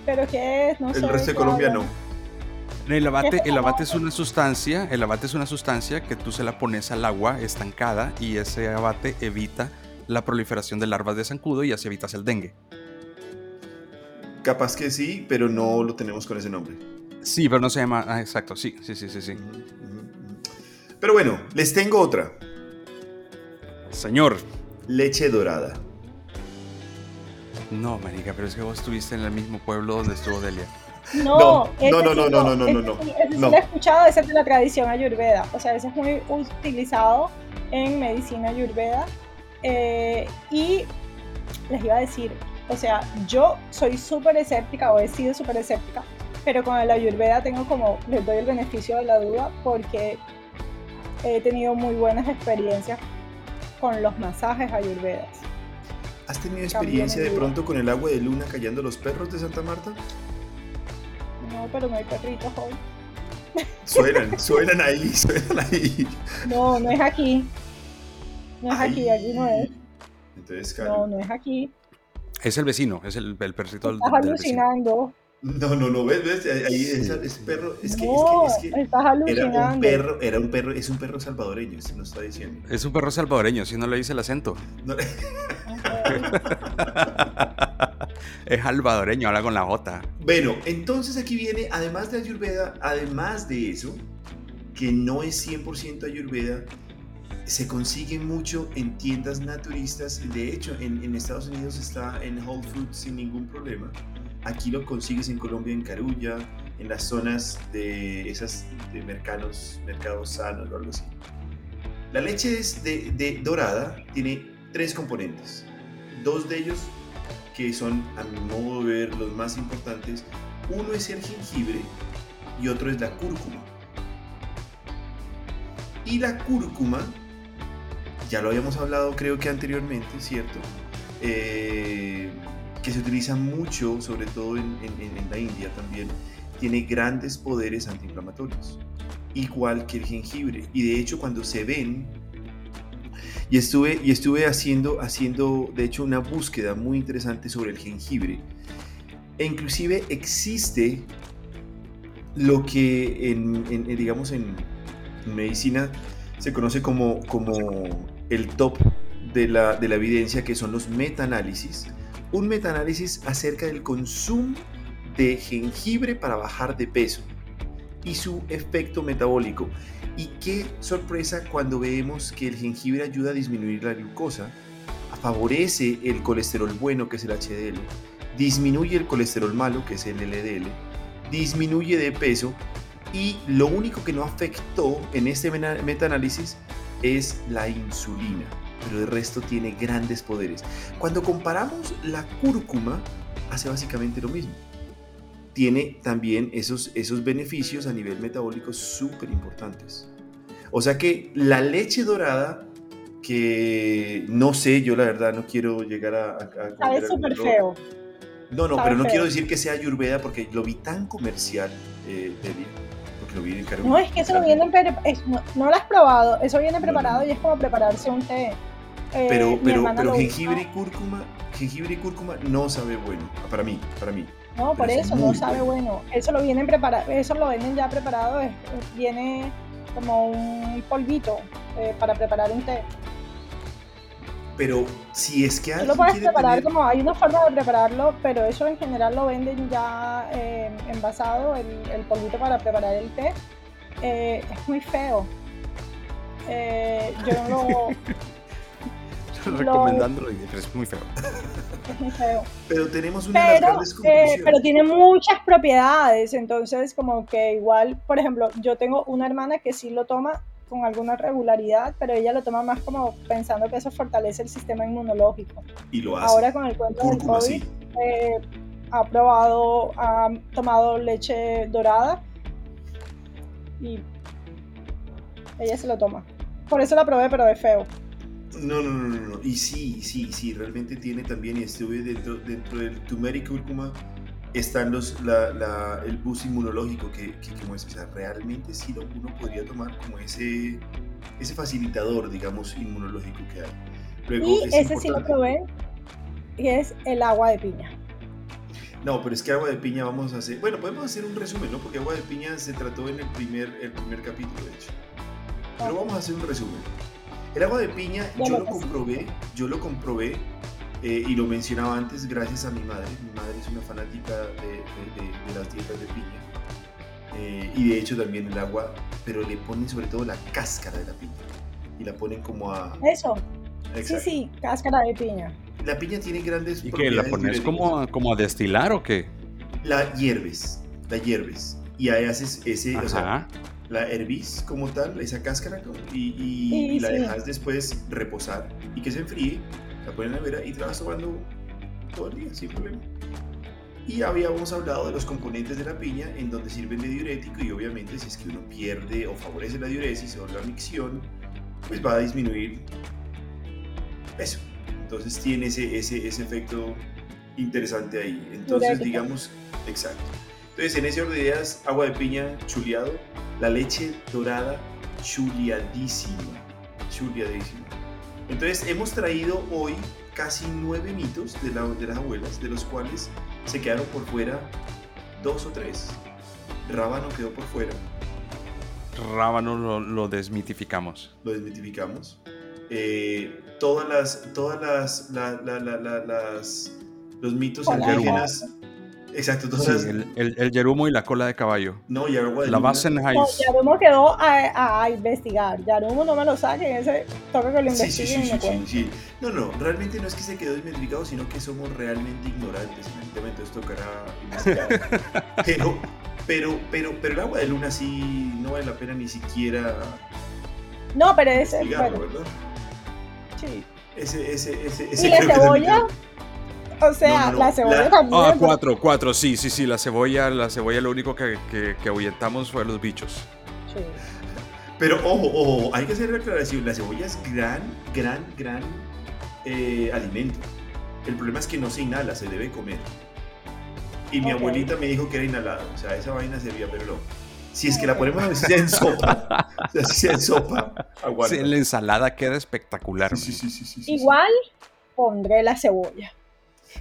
Pero ¿qué es? No sé. El resto de Colombia hablan. no. El abate, es el abate es una sustancia, el abate es una sustancia que tú se la pones al agua estancada y ese abate evita la proliferación de larvas de zancudo y así evitas el dengue. Capaz que sí, pero no lo tenemos con ese nombre. Sí, pero no se llama. Ah, exacto, sí, sí, sí, sí, sí. Pero bueno, les tengo otra. Señor. Leche dorada. No, marica, pero es que vos estuviste en el mismo pueblo donde estuvo Delia. No, No, no, no, no, no, no, no, no, Ese No. lo he escuchado, ese es de la tradición ayurveda. O sea, ese es muy utilizado en medicina ayurveda. Eh, y les iba a decir, o sea, yo soy súper escéptica o he sido súper escéptica, pero con el ayurveda tengo como, les doy el beneficio de la duda porque he tenido muy buenas experiencias con los masajes ayurvedas. ¿Has tenido experiencia de pronto con el agua de luna callando los perros de Santa Marta? No, pero no hay perritos hoy. Suenan, (laughs) suenan ahí, suenan ahí. No, no es aquí. No es aquí, Ay. aquí no es. Entonces, No, no es aquí. Es el vecino, es el, el perrito del, Estás del vecino. alucinando. No, no, no, ves, ves, ahí ese, ese perro, es que, no, es que, es que estás era un alucinando. perro, era un perro, es un perro salvadoreño, se nos está diciendo. Es un perro salvadoreño, si no le dice el acento. No, (laughs) (laughs) es salvadoreño, habla con la J. Bueno, entonces aquí viene, además de Ayurveda, además de eso, que no es 100% Ayurveda, se consigue mucho en tiendas naturistas. De hecho, en, en Estados Unidos está en Whole Foods sin ningún problema. Aquí lo consigues en Colombia, en Carulla, en las zonas de esas mercados, mercados sanos o algo así. La leche es de dorada tiene tres componentes. Dos de ellos que son, a mi modo de ver, los más importantes. Uno es el jengibre y otro es la cúrcuma. Y la cúrcuma, ya lo habíamos hablado creo que anteriormente, ¿cierto? Eh, que se utiliza mucho, sobre todo en, la India también, tiene grandes poderes antiinflamatorios, igual que el jengibre. Y de hecho cuando se ven, y estuve, y estuve haciendo, haciendo, de hecho, una búsqueda muy interesante sobre el jengibre, e inclusive existe lo que en, digamos en medicina se conoce como, como el top de la, de la evidencia, que son los metaanálisis. Un metaanálisis acerca del consumo de jengibre para bajar de peso y su efecto metabólico. Y qué sorpresa cuando vemos que el jengibre ayuda a disminuir la glucosa, favorece el colesterol bueno, que es el HDL, disminuye el colesterol malo, que es el LDL, disminuye de peso y lo único que no afectó en este metaanálisis es la insulina, pero el resto tiene grandes poderes. Cuando comparamos la cúrcuma, hace básicamente lo mismo. Tiene también esos, esos beneficios a nivel metabólico súper importantes. O sea que la leche dorada, que no sé, yo la verdad no quiero llegar a... a, Sabe súper feo. No, no, pero no quiero decir que sea ayurveda porque lo vi tan comercial, eh, porque lo vi en No, es que eso lo viene, no, no, lo has probado, eso viene preparado y es como prepararse un té. Eh, pero, pero, pero jengibre y cúrcuma, jengibre y cúrcuma no sabe bueno, para mí, para mí. No, por eso no sabe bueno. Eso lo vienen preparado, eso lo venden ya preparado, viene como un polvito eh, para preparar un té. Pero si es que alguien. Tú lo puedes preparar como. Hay una forma de prepararlo, pero eso en general lo venden ya eh, envasado, el, el, polvito para preparar el té. Eh, es muy feo. Eh, yo no (laughs) lo. recomendándolo y es muy feo. Es muy feo. Pero tenemos una pero, eh, pero tiene muchas propiedades, entonces como que igual, por ejemplo, yo tengo una hermana que sí lo toma con alguna regularidad, pero ella lo toma más como pensando que eso fortalece el sistema inmunológico. Y lo hace. Ahora con el cuento del COVID, eh, ha probado, ha tomado leche dorada y ella se lo toma. Por eso la probé, pero de feo. No, no, no, no, no. Y sí, sí, sí, realmente tiene también, y estuve dentro, dentro del turmeric cúrcuma, están los, la, el boost inmunológico que, que, que, muestra. O sea, realmente sí uno podría tomar como ese, ese facilitador, digamos, inmunológico que hay. Luego, y ese sí lo probé, y es el agua de piña. No, pero es que agua de piña vamos a hacer. Bueno, podemos hacer un resumen, ¿no? Porque agua de piña se trató en el primer, el primer capítulo, de hecho. Pero vamos a hacer un resumen. El agua de piña, yo lo comprobé, yo lo comprobé eh, y lo mencionaba antes gracias a mi madre. Mi madre es una fanática de, las dietas de piña. Eh, y de hecho también el agua, pero le ponen sobre todo la cáscara de la piña. Y la ponen como a... Eso. Sí, sí, cáscara de piña. La piña tiene grandes ¿Y que la pones como a, como a destilar o qué? La hierves, la hierves. Y ahí haces ese, o sea, la hervís como tal, esa cáscara, y, y, la dejas después reposar y que se enfríe la pones en la nevera y te la vas tomando todo el día sin problema. Y habíamos hablado de los componentes de la piña en donde sirven de diurético y obviamente si es que uno pierde o favorece la diuresis o la micción, pues va a disminuir peso. Entonces tiene ese, ese, ese efecto interesante ahí. Entonces digamos, exacto. Entonces en ese orden de ideas, agua de piña chuleado, la leche dorada chuleadísima, chuleadísima. Entonces hemos traído hoy casi nueve mitos de, de las abuelas, de los cuales se quedaron por fuera dos o tres. Rábano quedó por fuera. Rábano lo, desmitificamos. Lo desmitificamos. Eh, todas las, todas las, las los mitos indígenas Exacto, entonces. el, el, el, yerumo y la cola de caballo. No, Yarumo La base en No, Yarumo quedó a, a, investigar. Yarumo no me lo saquen, ese toca que lo investiguen sí, sí, sí, sí, sí, No, no, realmente no es que se quedó identificado, sino que somos realmente ignorantes. Evidentemente, esto tocará investigar. (laughs) pero, pero, pero, pero el agua de luna sí no vale la pena ni siquiera. No, pero es. ¿verdad? Sí. Ese, ese, ese, ¿Y la cebolla? O sea, la cebolla también. Ah, cuatro, cuatro, sí, sí, sí, la cebolla, la cebolla lo único que, que, ahuyentamos fue los bichos. Sí. Pero ojo, ojo, hay que hacer la aclaración, la cebolla es gran, gran, gran eh, alimento. El problema es que no se inhala, se debe comer. Y mi abuelita me dijo que era inhalado, o sea, esa vaina servía, pero no. Si es que la ponemos en sopa, (laughs) si en sopa, aguanta. la ensalada queda espectacular. Sí, sí, sí, Igual pondré la cebolla.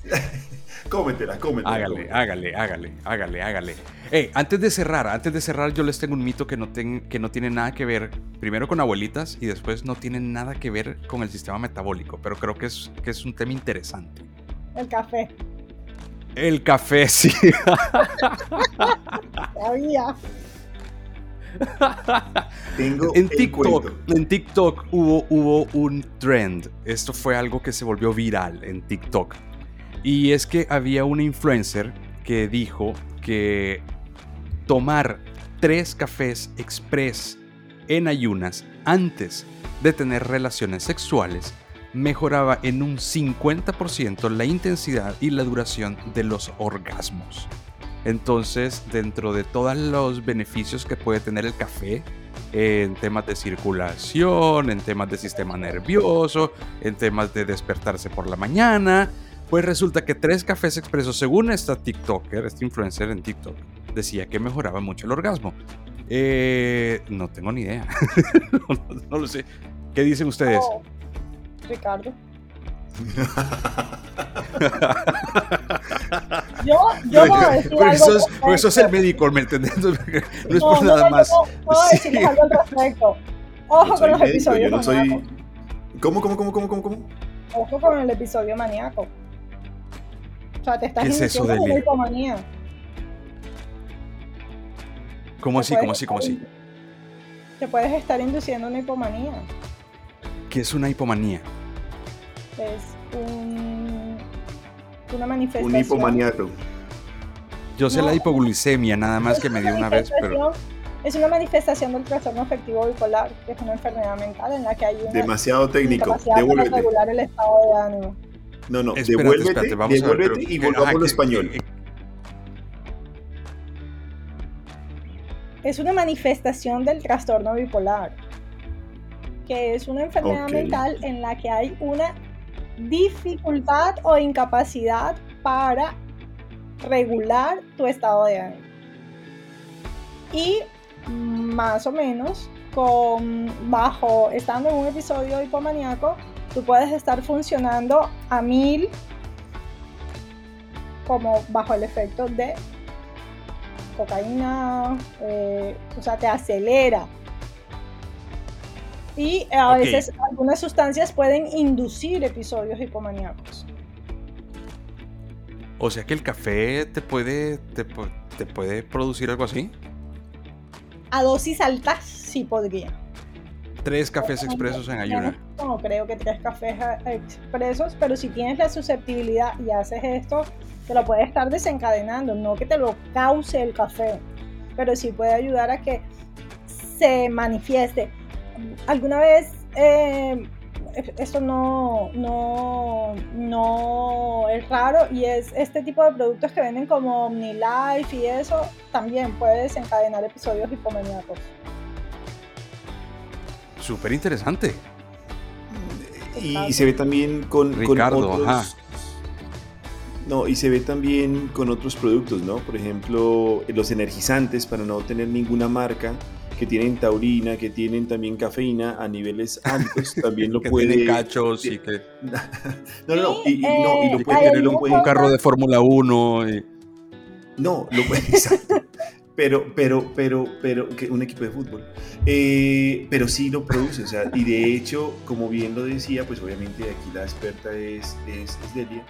(laughs) cómetela, cómetela. Hágale, hágale, hágale, hágale, hágale. Hey, antes de cerrar, antes de cerrar, yo les tengo un mito que no, que no tiene nada que ver, primero con abuelitas y después no tiene nada que ver con el sistema metabólico, pero creo que es, que es un tema interesante. El café. El café, (laughs) sí. Sabía. en TikTok, en TikTok hubo, hubo un trend. Esto fue algo que se volvió viral en TikTok. Y es que había una influencer que dijo que tomar tres cafés express en ayunas antes de tener relaciones sexuales mejoraba en un 50% la intensidad y la duración de los orgasmos. Entonces, dentro de todos los beneficios que puede tener el café, en temas de circulación, en temas de sistema nervioso, en temas de despertarse por la mañana, pues resulta que tres cafés expresos, según esta TikToker, este influencer en TikTok, decía que mejoraba mucho el orgasmo. Eh, no tengo ni idea. (laughs) no, lo sé. ¿Qué dicen ustedes? Oh, Ricardo. (laughs) yo, yo voy a decir algo eso, es, eso es el médico, ¿me entiendes? No, es por nada más. Puedo decir algo al respecto. Ojo con los episodios yo no soy... ¿Cómo, cómo, cómo, cómo, cómo, Ojo con el episodio maníaco. O sea, te estás ¿Qué es eso de hipomanía. ¿Cómo así, cómo así, cómo así? Te puedes estar induciendo una hipomanía. ¿Qué es una hipomanía? es un, una manifestación. Un hipomaniato. Yo sé la hipoglucemia, nada más que me dio una vez, pero... Es una manifestación del trastorno afectivo bipolar, que es una enfermedad mental en la que hay una demasiado técnico. Devuélvete. Para regular el estado de ánimo. No, no, devuélvete, devuélvete y volvamos al español. es una manifestación del trastorno bipolar, que es una enfermedad mental en la que hay una dificultad o incapacidad para regular tu estado de ánimo. Y más o menos, con, bajo, estando en un episodio hipomaníaco, tú puedes estar funcionando a mil como bajo el efecto de cocaína, eh, o sea, te acelera y a veces algunas sustancias pueden inducir episodios hipomaníacos. O sea que el café te puede, te, puede producir algo así. A dosis altas sí podría. Tres cafés expresos en ayuno. No creo que tres cafés expresos, pero si tienes la susceptibilidad y haces esto, te lo puede estar desencadenando. No que te lo cause el café, pero sí puede ayudar a que se manifieste alguna vez eh, esto no, no, no es raro y es este tipo de productos que venden como OmniLife y eso también puede desencadenar episodios hipomaníacos. Súper interesante. Y, se ve también con, Ricardo, otros, No, y se ve también con otros productos, ¿no? Por ejemplo, los energizantes para no tener ninguna marca que tienen taurina, que tienen también cafeína a niveles altos, (laughs) también lo que puede... cachos y que... (laughs) no, no, y, no, y lo eh, puede tener un carro de Fórmula 1. No, lo puede... (laughs) Exacto. Pero, pero, pero, pero, que un equipo de fútbol. Eh, pero sí lo produce, y de hecho, como bien lo decía, pues obviamente aquí la experta es, es, es Delia,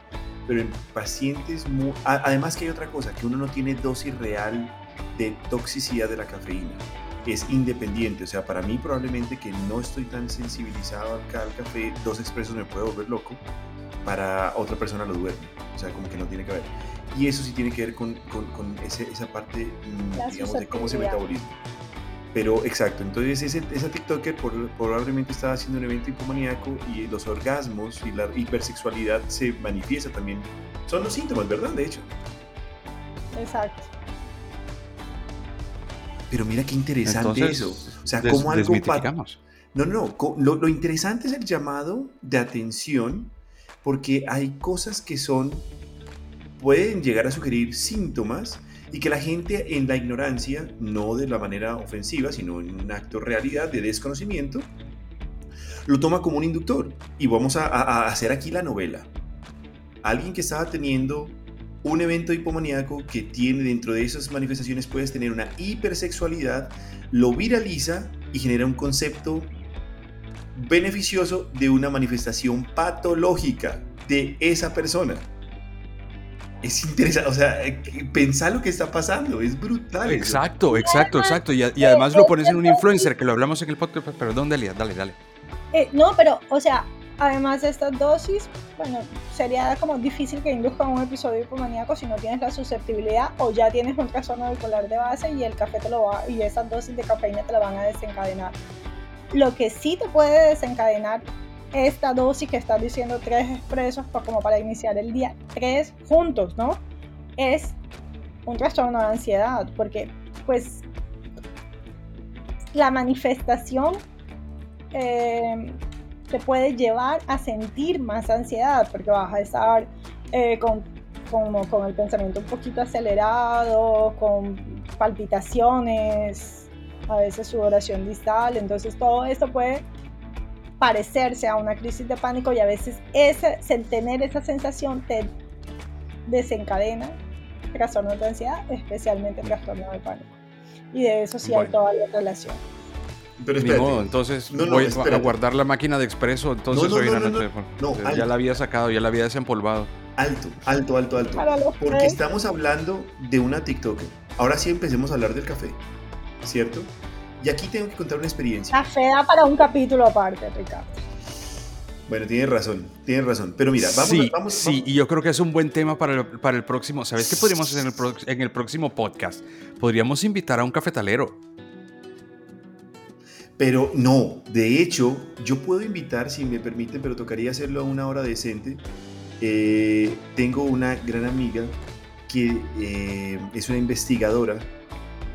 pero en pacientes, muy, además que hay otra cosa, que uno no tiene dosis real de toxicidad de la cafeína es independiente. O sea, para mí probablemente que no estoy tan sensibilizado al, café, dos expresos me puede volver loco. Para otra persona lo duerme. O sea, como que no tiene que ver. Y eso sí tiene que ver con, con, esa parte, mm, digamos, de cómo se metaboliza. Pero exacto, entonces ese, esa TikToker probablemente estaba haciendo un evento hipomaníaco y los orgasmos y la hipersexualidad se manifiesta también. Son los síntomas, ¿verdad? De hecho. Exacto. Pero mira qué interesante eso. O sea, como algo... No, no, lo, lo interesante es el llamado de atención porque hay cosas que son, pueden llegar a sugerir síntomas y que la gente en la ignorancia, no de la manera ofensiva, sino en un acto de realidad de desconocimiento, lo toma como un inductor. Y vamos a, hacer aquí la novela. Alguien que estaba teniendo un evento hipomaníaco que tiene dentro de esas manifestaciones puedes tener una hipersexualidad, lo viraliza y genera un concepto beneficioso de una manifestación patológica de esa persona es interesante, o sea, eh, pensar lo que está pasando, es brutal. Exacto, exacto, exacto. Y, además lo pones en un influencer, que lo hablamos en el podcast. Perdón, Delia, dale, dale. Eh, no, pero, o sea, además de estas dosis, bueno, sería como difícil que induzca un episodio hipomaníaco si no tienes la susceptibilidad o ya tienes un trastorno bipolar de base y el café te lo va, y esas dosis de cafeína te la van a desencadenar. Lo que sí te puede desencadenar esta dosis que estás diciendo, tres expresos, como para iniciar el día, tres juntos, ¿no? Es un trastorno de ansiedad, porque pues la manifestación eh, te puede llevar a sentir más ansiedad, porque vas a estar eh, con, con el pensamiento un poquito acelerado, con palpitaciones, a veces sudoración distal, entonces todo esto puede parecerse a una crisis de pánico y a veces ese, tener esa sensación te desencadena trastornos de ansiedad, especialmente trastorno de pánico. Y de eso sí hay toda la relación. Pero entonces voy a guardar la máquina de expreso, entonces hoy noche. ya la había sacado, ya la había desempolvado. Alto, alto, alto, alto. Porque estamos hablando de una TikTok. Ahora sí empecemos a hablar del café, ¿cierto? Y aquí tengo que contar una experiencia. Café da para un capítulo aparte, Ricardo. Bueno, tienes razón, tienes razón. Pero mira, vamos, sí, vamos, Sí, y yo creo que es un buen tema para el, para el próximo. ¿Sabes qué podríamos hacer en el, en el próximo podcast? Podríamos invitar a un cafetalero. Pero no, de hecho, yo puedo invitar, si me permiten, pero tocaría hacerlo a una hora decente. Eh, tengo una gran amiga que eh, es una investigadora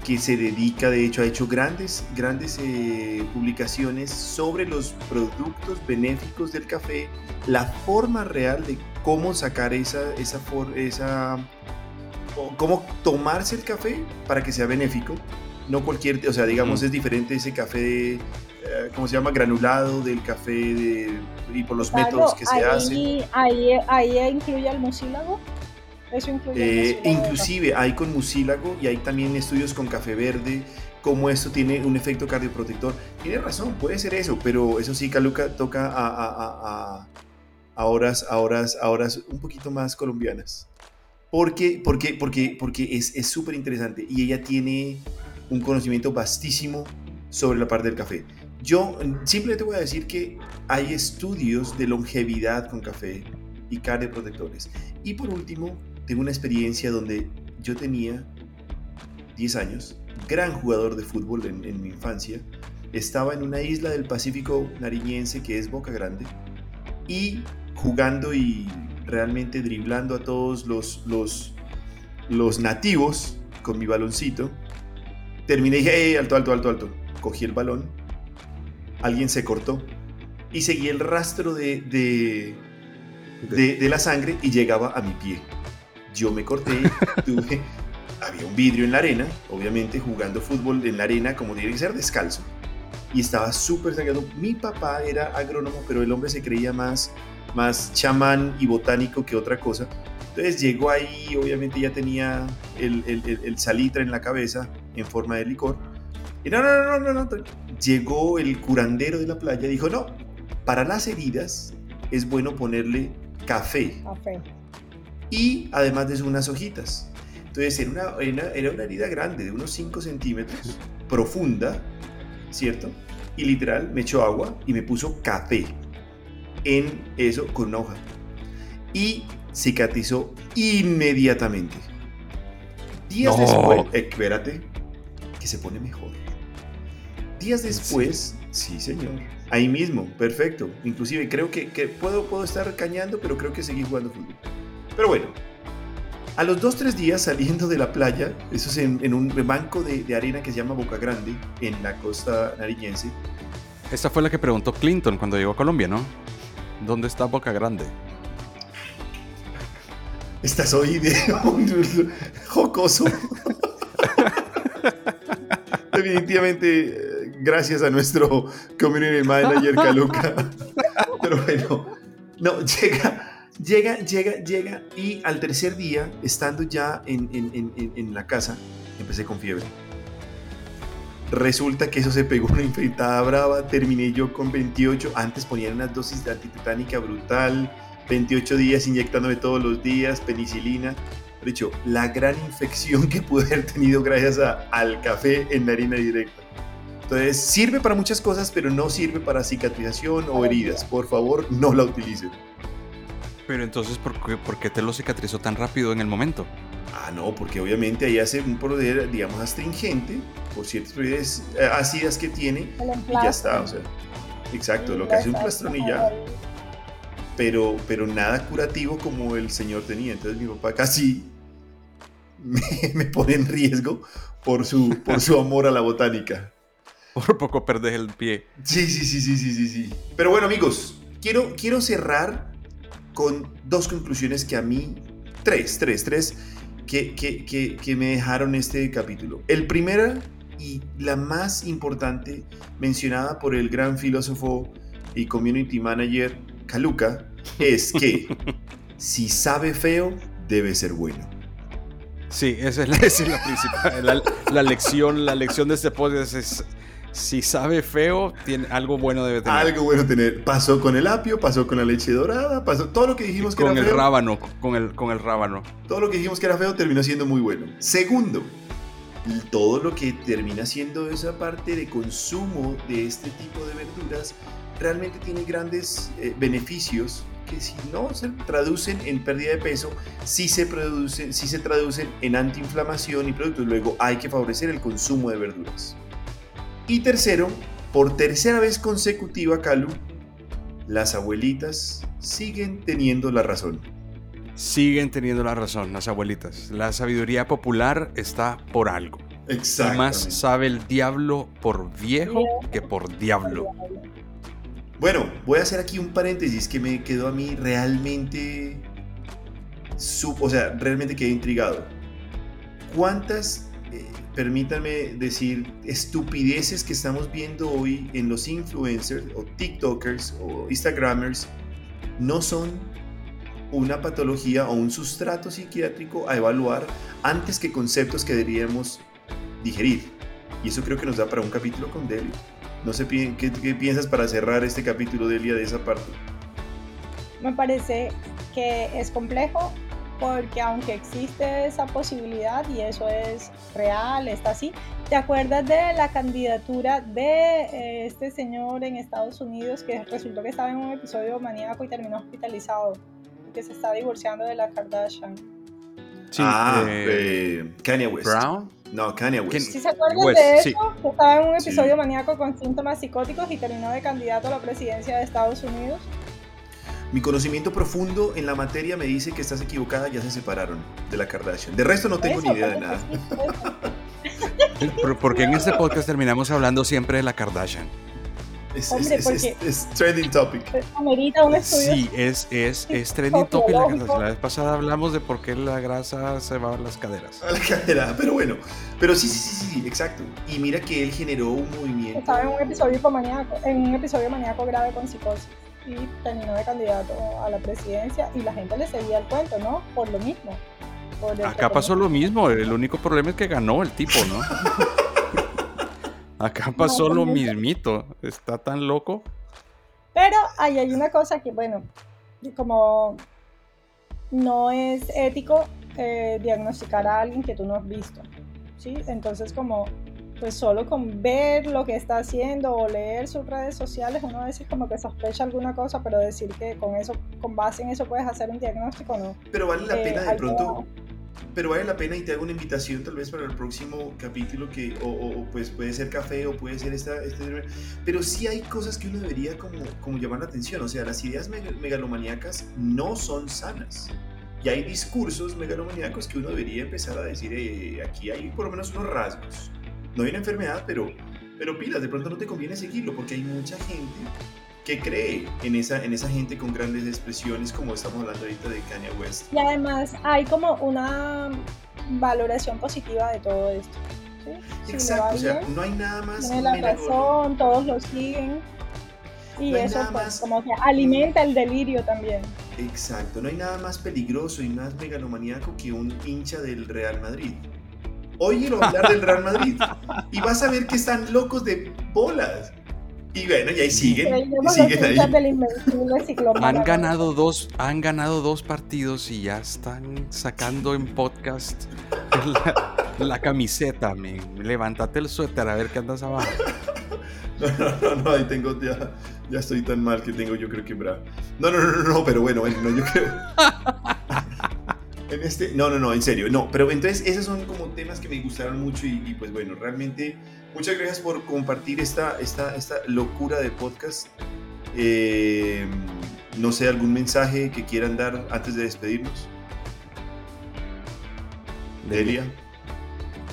que se dedica, de hecho, ha hecho grandes, grandes eh, publicaciones sobre los productos benéficos del café, la forma real de cómo sacar esa, esa, esa cómo tomarse el café para que sea benéfico. No cualquier, o sea, digamos, es diferente ese café, eh, ¿cómo se llama? Granulado del café de, y por los métodos que se hacen. Ahí, ahí incluye el mucílago. Eso eh, inclusive hay con mucílago y hay también estudios con café verde, cómo esto tiene un efecto cardioprotector. Tiene razón, puede ser eso, pero eso sí, Caluca toca a, a, a, horas, a horas, a horas un poquito más colombianas. Porque, porque, porque, porque es súper interesante y ella tiene un conocimiento vastísimo sobre la parte del café. Yo simplemente voy a decir que hay estudios de longevidad con café y cardioprotectores. Y por último, tengo una experiencia donde yo tenía 10 años, gran jugador de fútbol en, mi infancia, estaba en una isla del Pacífico nariñense que es Boca Grande y jugando y realmente driblando a todos los, los, los nativos con mi baloncito. Terminé y dije, alto, alto, alto, alto. Cogí el balón, alguien se cortó y seguí el rastro de, de, de la sangre y llegaba a mi pie. Yo me corté, (laughs) tuve, había un vidrio en la arena, obviamente jugando fútbol en la arena como tiene que ser descalzo. Y estaba súper sangrado. Mi papá era agrónomo, pero el hombre se creía más, más chamán y botánico que otra cosa. Entonces llegó ahí, obviamente ya tenía el, el, el, salitre en la cabeza en forma de licor. Y no, no, no, no, no, no. Llegó el curandero de la playa y dijo, no, para las heridas es bueno ponerle café. Café y además de unas hojitas. Entonces era una, era una herida grande, de unos 5 centímetros, profunda, ¿cierto? Y literal me echó agua y me puso café en eso con una hoja. Y cicatrizó inmediatamente. Días después, espérate, que se pone mejor. días después, sí señor, ahí mismo, perfecto. Inclusive creo que, puedo, puedo estar cañando, pero creo que seguí jugando fútbol. Pero bueno, a los dos, tres días saliendo de la playa, eso es en, un banco de, de, arena que se llama Boca Grande, en la costa nariñense. Esta fue la que preguntó Clinton cuando llegó a Colombia, ¿no? ¿Dónde está Boca Grande? Estás hoy de jocoso. (laughs) (laughs) Definitivamente, gracias a nuestro community manager Caluca. (laughs) Pero bueno, no, llega, llega, llega, llega. Y al tercer día, estando ya en, en la casa, empecé con fiebre. Resulta que eso se pegó una infectada brava. Terminé yo con 28. Antes ponían unas dosis de antitetánica brutal 28 días inyectándome todos los días, penicilina. De hecho, la gran infección que pude haber tenido gracias al café en la harina directa. Entonces, sirve para muchas cosas, pero no sirve para cicatrización o heridas. Por favor, no la utilicen. Pero entonces, ¿por qué, ¿por qué te lo cicatrizó tan rápido en el momento? Ah, no, porque obviamente ahí hace un poder, digamos, astringente por ciertas propiedades eh, ácidas que tiene y ya está, o sea, exacto, lo que hace un plastrón y ya pero, pero nada curativo como el señor tenía. Entonces mi papá casi (laughs) me, pone en riesgo por su, por su amor a la botánica. Por poco perdes el pie. Sí, sí, sí, sí, sí, sí, sí. Pero bueno, amigos, quiero, quiero cerrar con dos conclusiones que a mí, tres, tres, tres, que, que, que, que me dejaron este capítulo. El primero y la más importante, mencionada por el gran filósofo y community manager Caluca, es que (laughs) si sabe feo, debe ser bueno. Sí, esa es la, (laughs) principal. La, lección, la lección de este podcast es si sabe feo, tiene algo bueno debe tener. Algo bueno tener. Pasó con el apio, pasó con la leche dorada, pasó todo lo que dijimos que era feo. Con el rábano, con el, con el rábano. Todo lo que dijimos que era feo terminó siendo muy bueno. Segundo, todo lo que termina siendo esa parte de consumo de este tipo de verduras realmente tiene grandes eh, beneficios que si no se traducen en pérdida de peso, sí se, producen, sí se traducen en antiinflamación y productos. Luego hay que favorecer el consumo de verduras. Y tercero, por tercera vez consecutiva, Calu, las abuelitas siguen teniendo la razón. Siguen teniendo la razón, las abuelitas. La sabiduría popular está por algo. Exacto. Más sabe el diablo por viejo que por diablo. Bueno, voy a hacer aquí un paréntesis que me quedó a mí realmente, o sea, realmente quedé intrigado. ¿Cuántas, eh, permítanme decir, estupideces que estamos viendo hoy en los influencers o TikTokers o Instagramers no son una patología o un sustrato psiquiátrico a evaluar antes que conceptos que deberíamos digerir? Y eso creo que nos da para un capítulo con Delio. No sé ¿qué, qué piensas para cerrar este capítulo de Elia de esa parte. Me parece que es complejo porque aunque existe esa posibilidad y eso es real, está así, ¿te acuerdas de la candidatura de eh, este señor en Estados Unidos que resultó que estaba en un episodio maníaco y terminó hospitalizado, que se está divorciando de la Kardashian? ah, eh, Kanye West. Brown. No, Kanye West. Si se acuerdan de eso, que estaba en un episodio maníaco con síntomas psicóticos y terminó de candidato a la presidencia de Estados Unidos. Mi conocimiento profundo en la materia me dice que estás equivocada, ya se separaron de la Kardashian. De resto no tengo ni idea de nada. (laughs) Porque en este podcast terminamos hablando siempre de la Kardashian. Es, es, trending topic. un estudio. Sí, es, es, es (laughs) trending topic. La, la, vez pasada hablamos de por qué la grasa se va a las caderas. A la cadera, pero bueno. Pero sí, sí, sí, sí, exacto. Y mira que él generó un movimiento. Estaba en un episodio maníaco, en un episodio maníaco grave con psicosis y terminó de candidato a la presidencia y la gente le seguía el cuento, ¿no? Por lo mismo. Acá pasó lo mismo. El único problema es que ganó el tipo, ¿no? (laughs) Acá pasó lo mismito. Está tan loco. Pero ahí hay una cosa que, bueno, como no es ético eh, diagnosticar a alguien que tú no has visto. ¿sí? Entonces, como pues solo con ver lo que está haciendo o leer sus redes sociales, uno a veces como que sospecha alguna cosa, pero decir que con eso, con base en eso puedes hacer un diagnóstico, no. Pero vale la pena de eh, pronto pero vale la pena y te hago una invitación tal vez para el próximo capítulo que, o, pues puede ser café o puede ser esta, este, pero sí hay cosas que uno debería como, como llamar la atención, o sea, las ideas megalomaníacas no son sanas. Y hay discursos megalomaníacos que uno debería empezar a decir, eh, aquí hay por lo menos unos rasgos. No hay una enfermedad, pero, pero pilas, de pronto no te conviene seguirlo porque hay mucha gente que cree en esa, en esa gente con grandes expresiones como estamos hablando ahorita de Kanye West. Y además hay como una valoración positiva de todo esto. Exacto, o sea, no hay nada más. Tiene la razón, todos lo siguen. Y eso pues, como que alimenta el delirio también. Exacto, no hay nada más peligroso y más megalomaníaco que un hincha del Real Madrid. Óyelo hablar del Real Madrid y vas a ver que están locos de bolas. Y bueno, y ahí siguen. Y siguen ahí. (laughs) Han ganado dos, han ganado dos partidos y ya están sacando en podcast la, camiseta, Levántate el suéter a ver qué andas abajo. (laughs) No, no, no, no, ahí tengo ya, ya estoy tan mal que tengo yo creo que bra. No, no, no, no, no, pero bueno, bueno, no, yo creo. (laughs) en este, no, no, no, en serio, no, pero entonces esos son como temas que me gustaron mucho y, y pues bueno, realmente Muchas gracias por compartir esta, esta, esta locura de podcast. Eh, no sé, algún mensaje que quieran dar antes de despedirnos. Delia.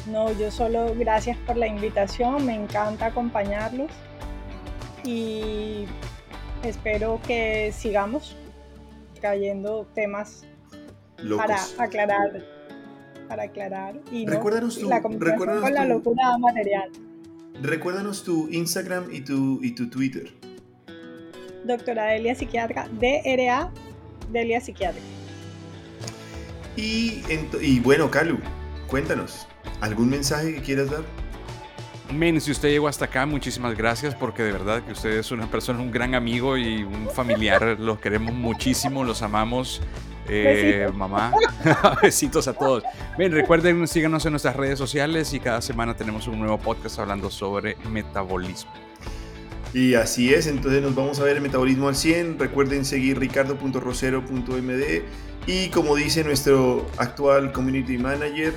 No, yo solo gracias por la invitación, me encanta acompañarlos y espero que sigamos trayendo temas para aclarar para aclarar y no la con la locura material. Recuérdanos tu Instagram y tu, y tu Twitter. Doctora Delia Psiquiatra, DRA Delia Psiquiatra. Y, y bueno, Calu, cuéntanos, ¿algún mensaje que quieras dar? Men, si usted llegó hasta acá, muchísimas gracias porque de verdad que usted es una persona, un gran amigo y un familiar. los queremos muchísimo, los amamos. Eh, mamá, (laughs) besitos a todos. Bien, recuerden, síganos en nuestras redes sociales y cada semana tenemos un nuevo podcast hablando sobre metabolismo. Y así es, entonces nos vamos a ver el Metabolismo al 100. Recuerden seguir ricardo.rosero.md y como dice nuestro actual community manager,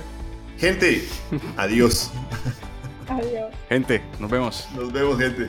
gente, (laughs) adiós. Adiós. Gente, nos vemos. Nos vemos, gente.